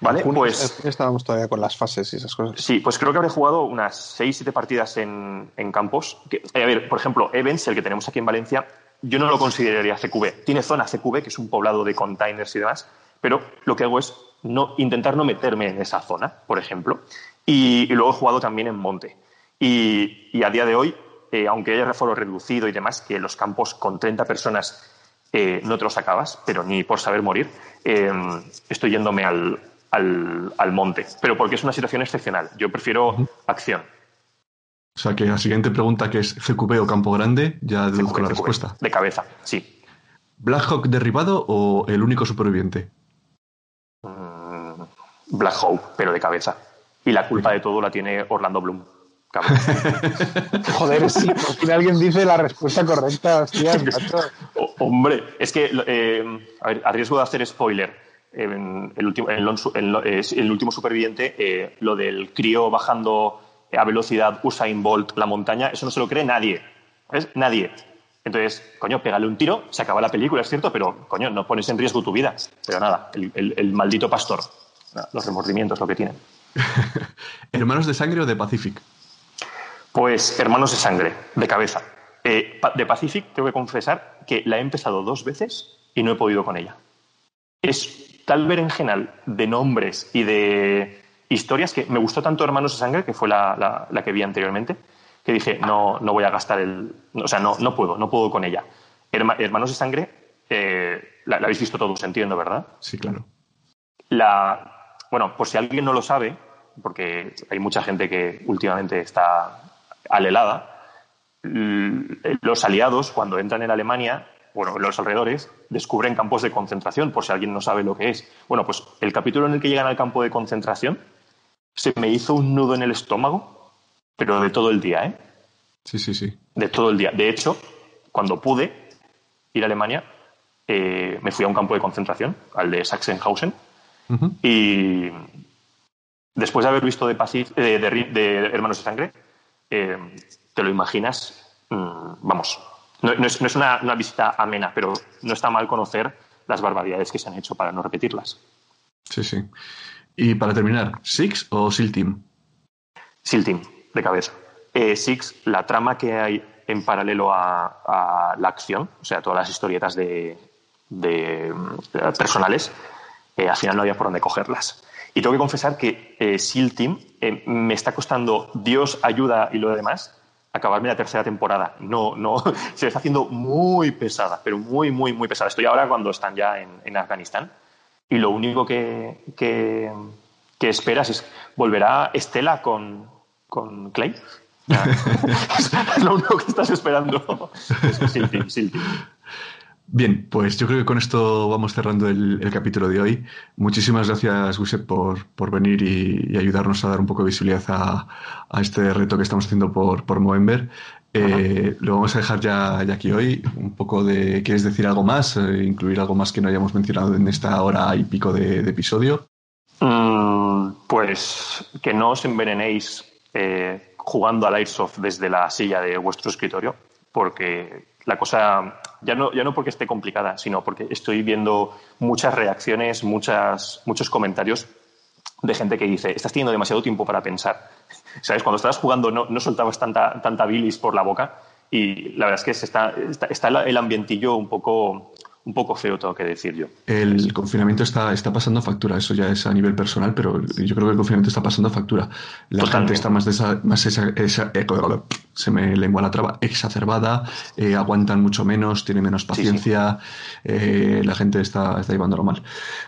[SPEAKER 3] Vale, pues.
[SPEAKER 5] Estábamos todavía con las fases y esas cosas.
[SPEAKER 3] Sí, pues creo que habré jugado unas 6, 7 partidas en, en campos. Que, eh, a ver, por ejemplo, Evans, el que tenemos aquí en Valencia, yo no lo consideraría CQB. Tiene zona CQB, que es un poblado de containers y demás, pero lo que hago es no, intentar no meterme en esa zona, por ejemplo. Y, y luego he jugado también en Monte. Y, a día de hoy, eh, aunque haya reforo reducido y demás, que los campos con 30 personas eh, no te los acabas, pero ni por saber morir, eh, estoy yéndome al, al, monte. Pero porque es una situación excepcional. Yo prefiero acción.
[SPEAKER 2] O sea que la siguiente pregunta, que es CQB o Campo Grande, ya deduzco la respuesta.
[SPEAKER 3] De cabeza, sí.
[SPEAKER 2] ¿Blackhawk derribado o el único superviviente?
[SPEAKER 3] Mm, Blackhawk, pero de cabeza. Y la culpa de todo la tiene Orlando Bloom.
[SPEAKER 5] Joder, sí, por fin alguien dice la respuesta correcta, hostias,
[SPEAKER 3] hombre, es que, eh, a, ver, a riesgo de hacer spoiler, el, último, el, último superviviente, eh, lo del crío bajando a velocidad Usain Bolt la montaña, eso no se lo cree nadie. ¿Ves? Nadie. Entonces, coño, pégale un tiro, se acaba la película, es cierto, pero, coño, no pones en riesgo tu vida. Pero nada, el, maldito pastor. Los remordimientos, lo que tienen.
[SPEAKER 2] ¿Hermanos de sangre o de Pacific?
[SPEAKER 3] Pues hermanos de sangre, de cabeza. Eh, de Pacific, tengo que confesar que la he empezado dos veces y no he podido con ella. Es tal berenjenal de nombres y de historias que me gustó tanto Hermanos de Sangre, que fue la, que vi anteriormente, que dije, no, no voy a gastar el... O sea, no, no puedo, no puedo con ella. Hermanos de Sangre, eh, la, habéis visto todos, entiendo, ¿verdad?
[SPEAKER 2] Sí, claro.
[SPEAKER 3] La, bueno, por si alguien no lo sabe, porque hay mucha gente que últimamente está alelada, los aliados, cuando entran en Alemania, bueno, en los alrededores, descubren campos de concentración, por si alguien no sabe lo que es. Bueno, pues el capítulo en el que llegan al campo de concentración se me hizo un nudo en el estómago, pero de todo el día, ¿eh?
[SPEAKER 2] Sí, sí, sí.
[SPEAKER 3] De todo el día. De hecho, cuando pude ir a Alemania, eh, me fui a un campo de concentración, al de Sachsenhausen, y después de haber visto de, eh, de, Hermanos de Sangre, eh, te lo imaginas, mm, vamos, no, es, una, visita amena, pero no está mal conocer las barbaridades que se han hecho para no repetirlas.
[SPEAKER 2] Sí, sí. Y para terminar, ¿Six o SEAL Team?
[SPEAKER 3] SEAL Team, de cabeza. Eh, Six, la trama que hay en paralelo a, la acción, o sea, todas las historietas de, mm, personales, eh, al final no había por dónde cogerlas. Y tengo que confesar que eh, SEAL Team eh, me está costando Dios, ayuda y lo demás acabarme la tercera temporada. No, no, se está haciendo muy pesada, pero muy, muy, muy pesada. Estoy ahora cuando están ya en, Afganistán y lo único que, que, esperas es, ¿volverá Estela con, con Clay? es lo único que estás esperando. SEAL Team, SEAL Team.
[SPEAKER 2] Bien, pues yo creo que con esto vamos cerrando el, capítulo de hoy. Muchísimas gracias, Wisep, por, por venir y, ayudarnos a dar un poco de visibilidad a, este reto que estamos haciendo por, por Movember. Eh, lo vamos a dejar ya, aquí hoy. Un poco de. ¿Quieres decir algo más? Eh, ¿Incluir algo más que no hayamos mencionado en esta hora y pico de, episodio?
[SPEAKER 3] Mm, pues que no os envenenéis eh, jugando al Airsoft desde la silla de vuestro escritorio, porque la cosa, ya no, ya no porque esté complicada, sino porque estoy viendo muchas reacciones, muchas, muchos comentarios de gente que dice, estás teniendo demasiado tiempo para pensar. ¿Sabes? Cuando estabas jugando no, no soltabas tanta, tanta bilis por la boca y la verdad es que está, está, está el ambientillo un poco un poco feo, tengo que decir yo.
[SPEAKER 2] El confinamiento está, está pasando factura, eso ya es a nivel personal, pero yo creo que el confinamiento está pasando factura. La gente está más, más esa, eh, se me lengua la traba, exacerbada, eh, aguantan mucho menos, tienen menos paciencia, eh, la gente está, está llevándolo mal.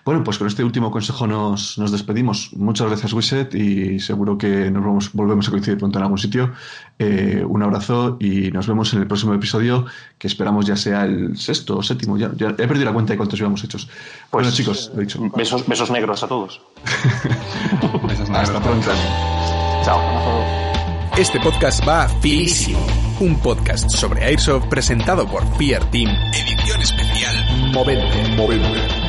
[SPEAKER 2] Bueno, pues con este último consejo nos, nos despedimos. Muchas gracias, Wiset, y seguro que nos vamos, volvemos a coincidir pronto en algún sitio. un abrazo y nos vemos en el próximo episodio, que esperamos ya sea el sexto o séptimo, ya he perdido la cuenta de cuántos llevamos hechos.
[SPEAKER 3] Pues, bueno, chicos, lo he dicho. Besos, besos negros a todos.
[SPEAKER 2] Hasta pronto.
[SPEAKER 3] Chao.
[SPEAKER 1] Este podcast va a Finísimo, un podcast sobre Airsoft presentado por Fear Team, edición especial Movente. Movente.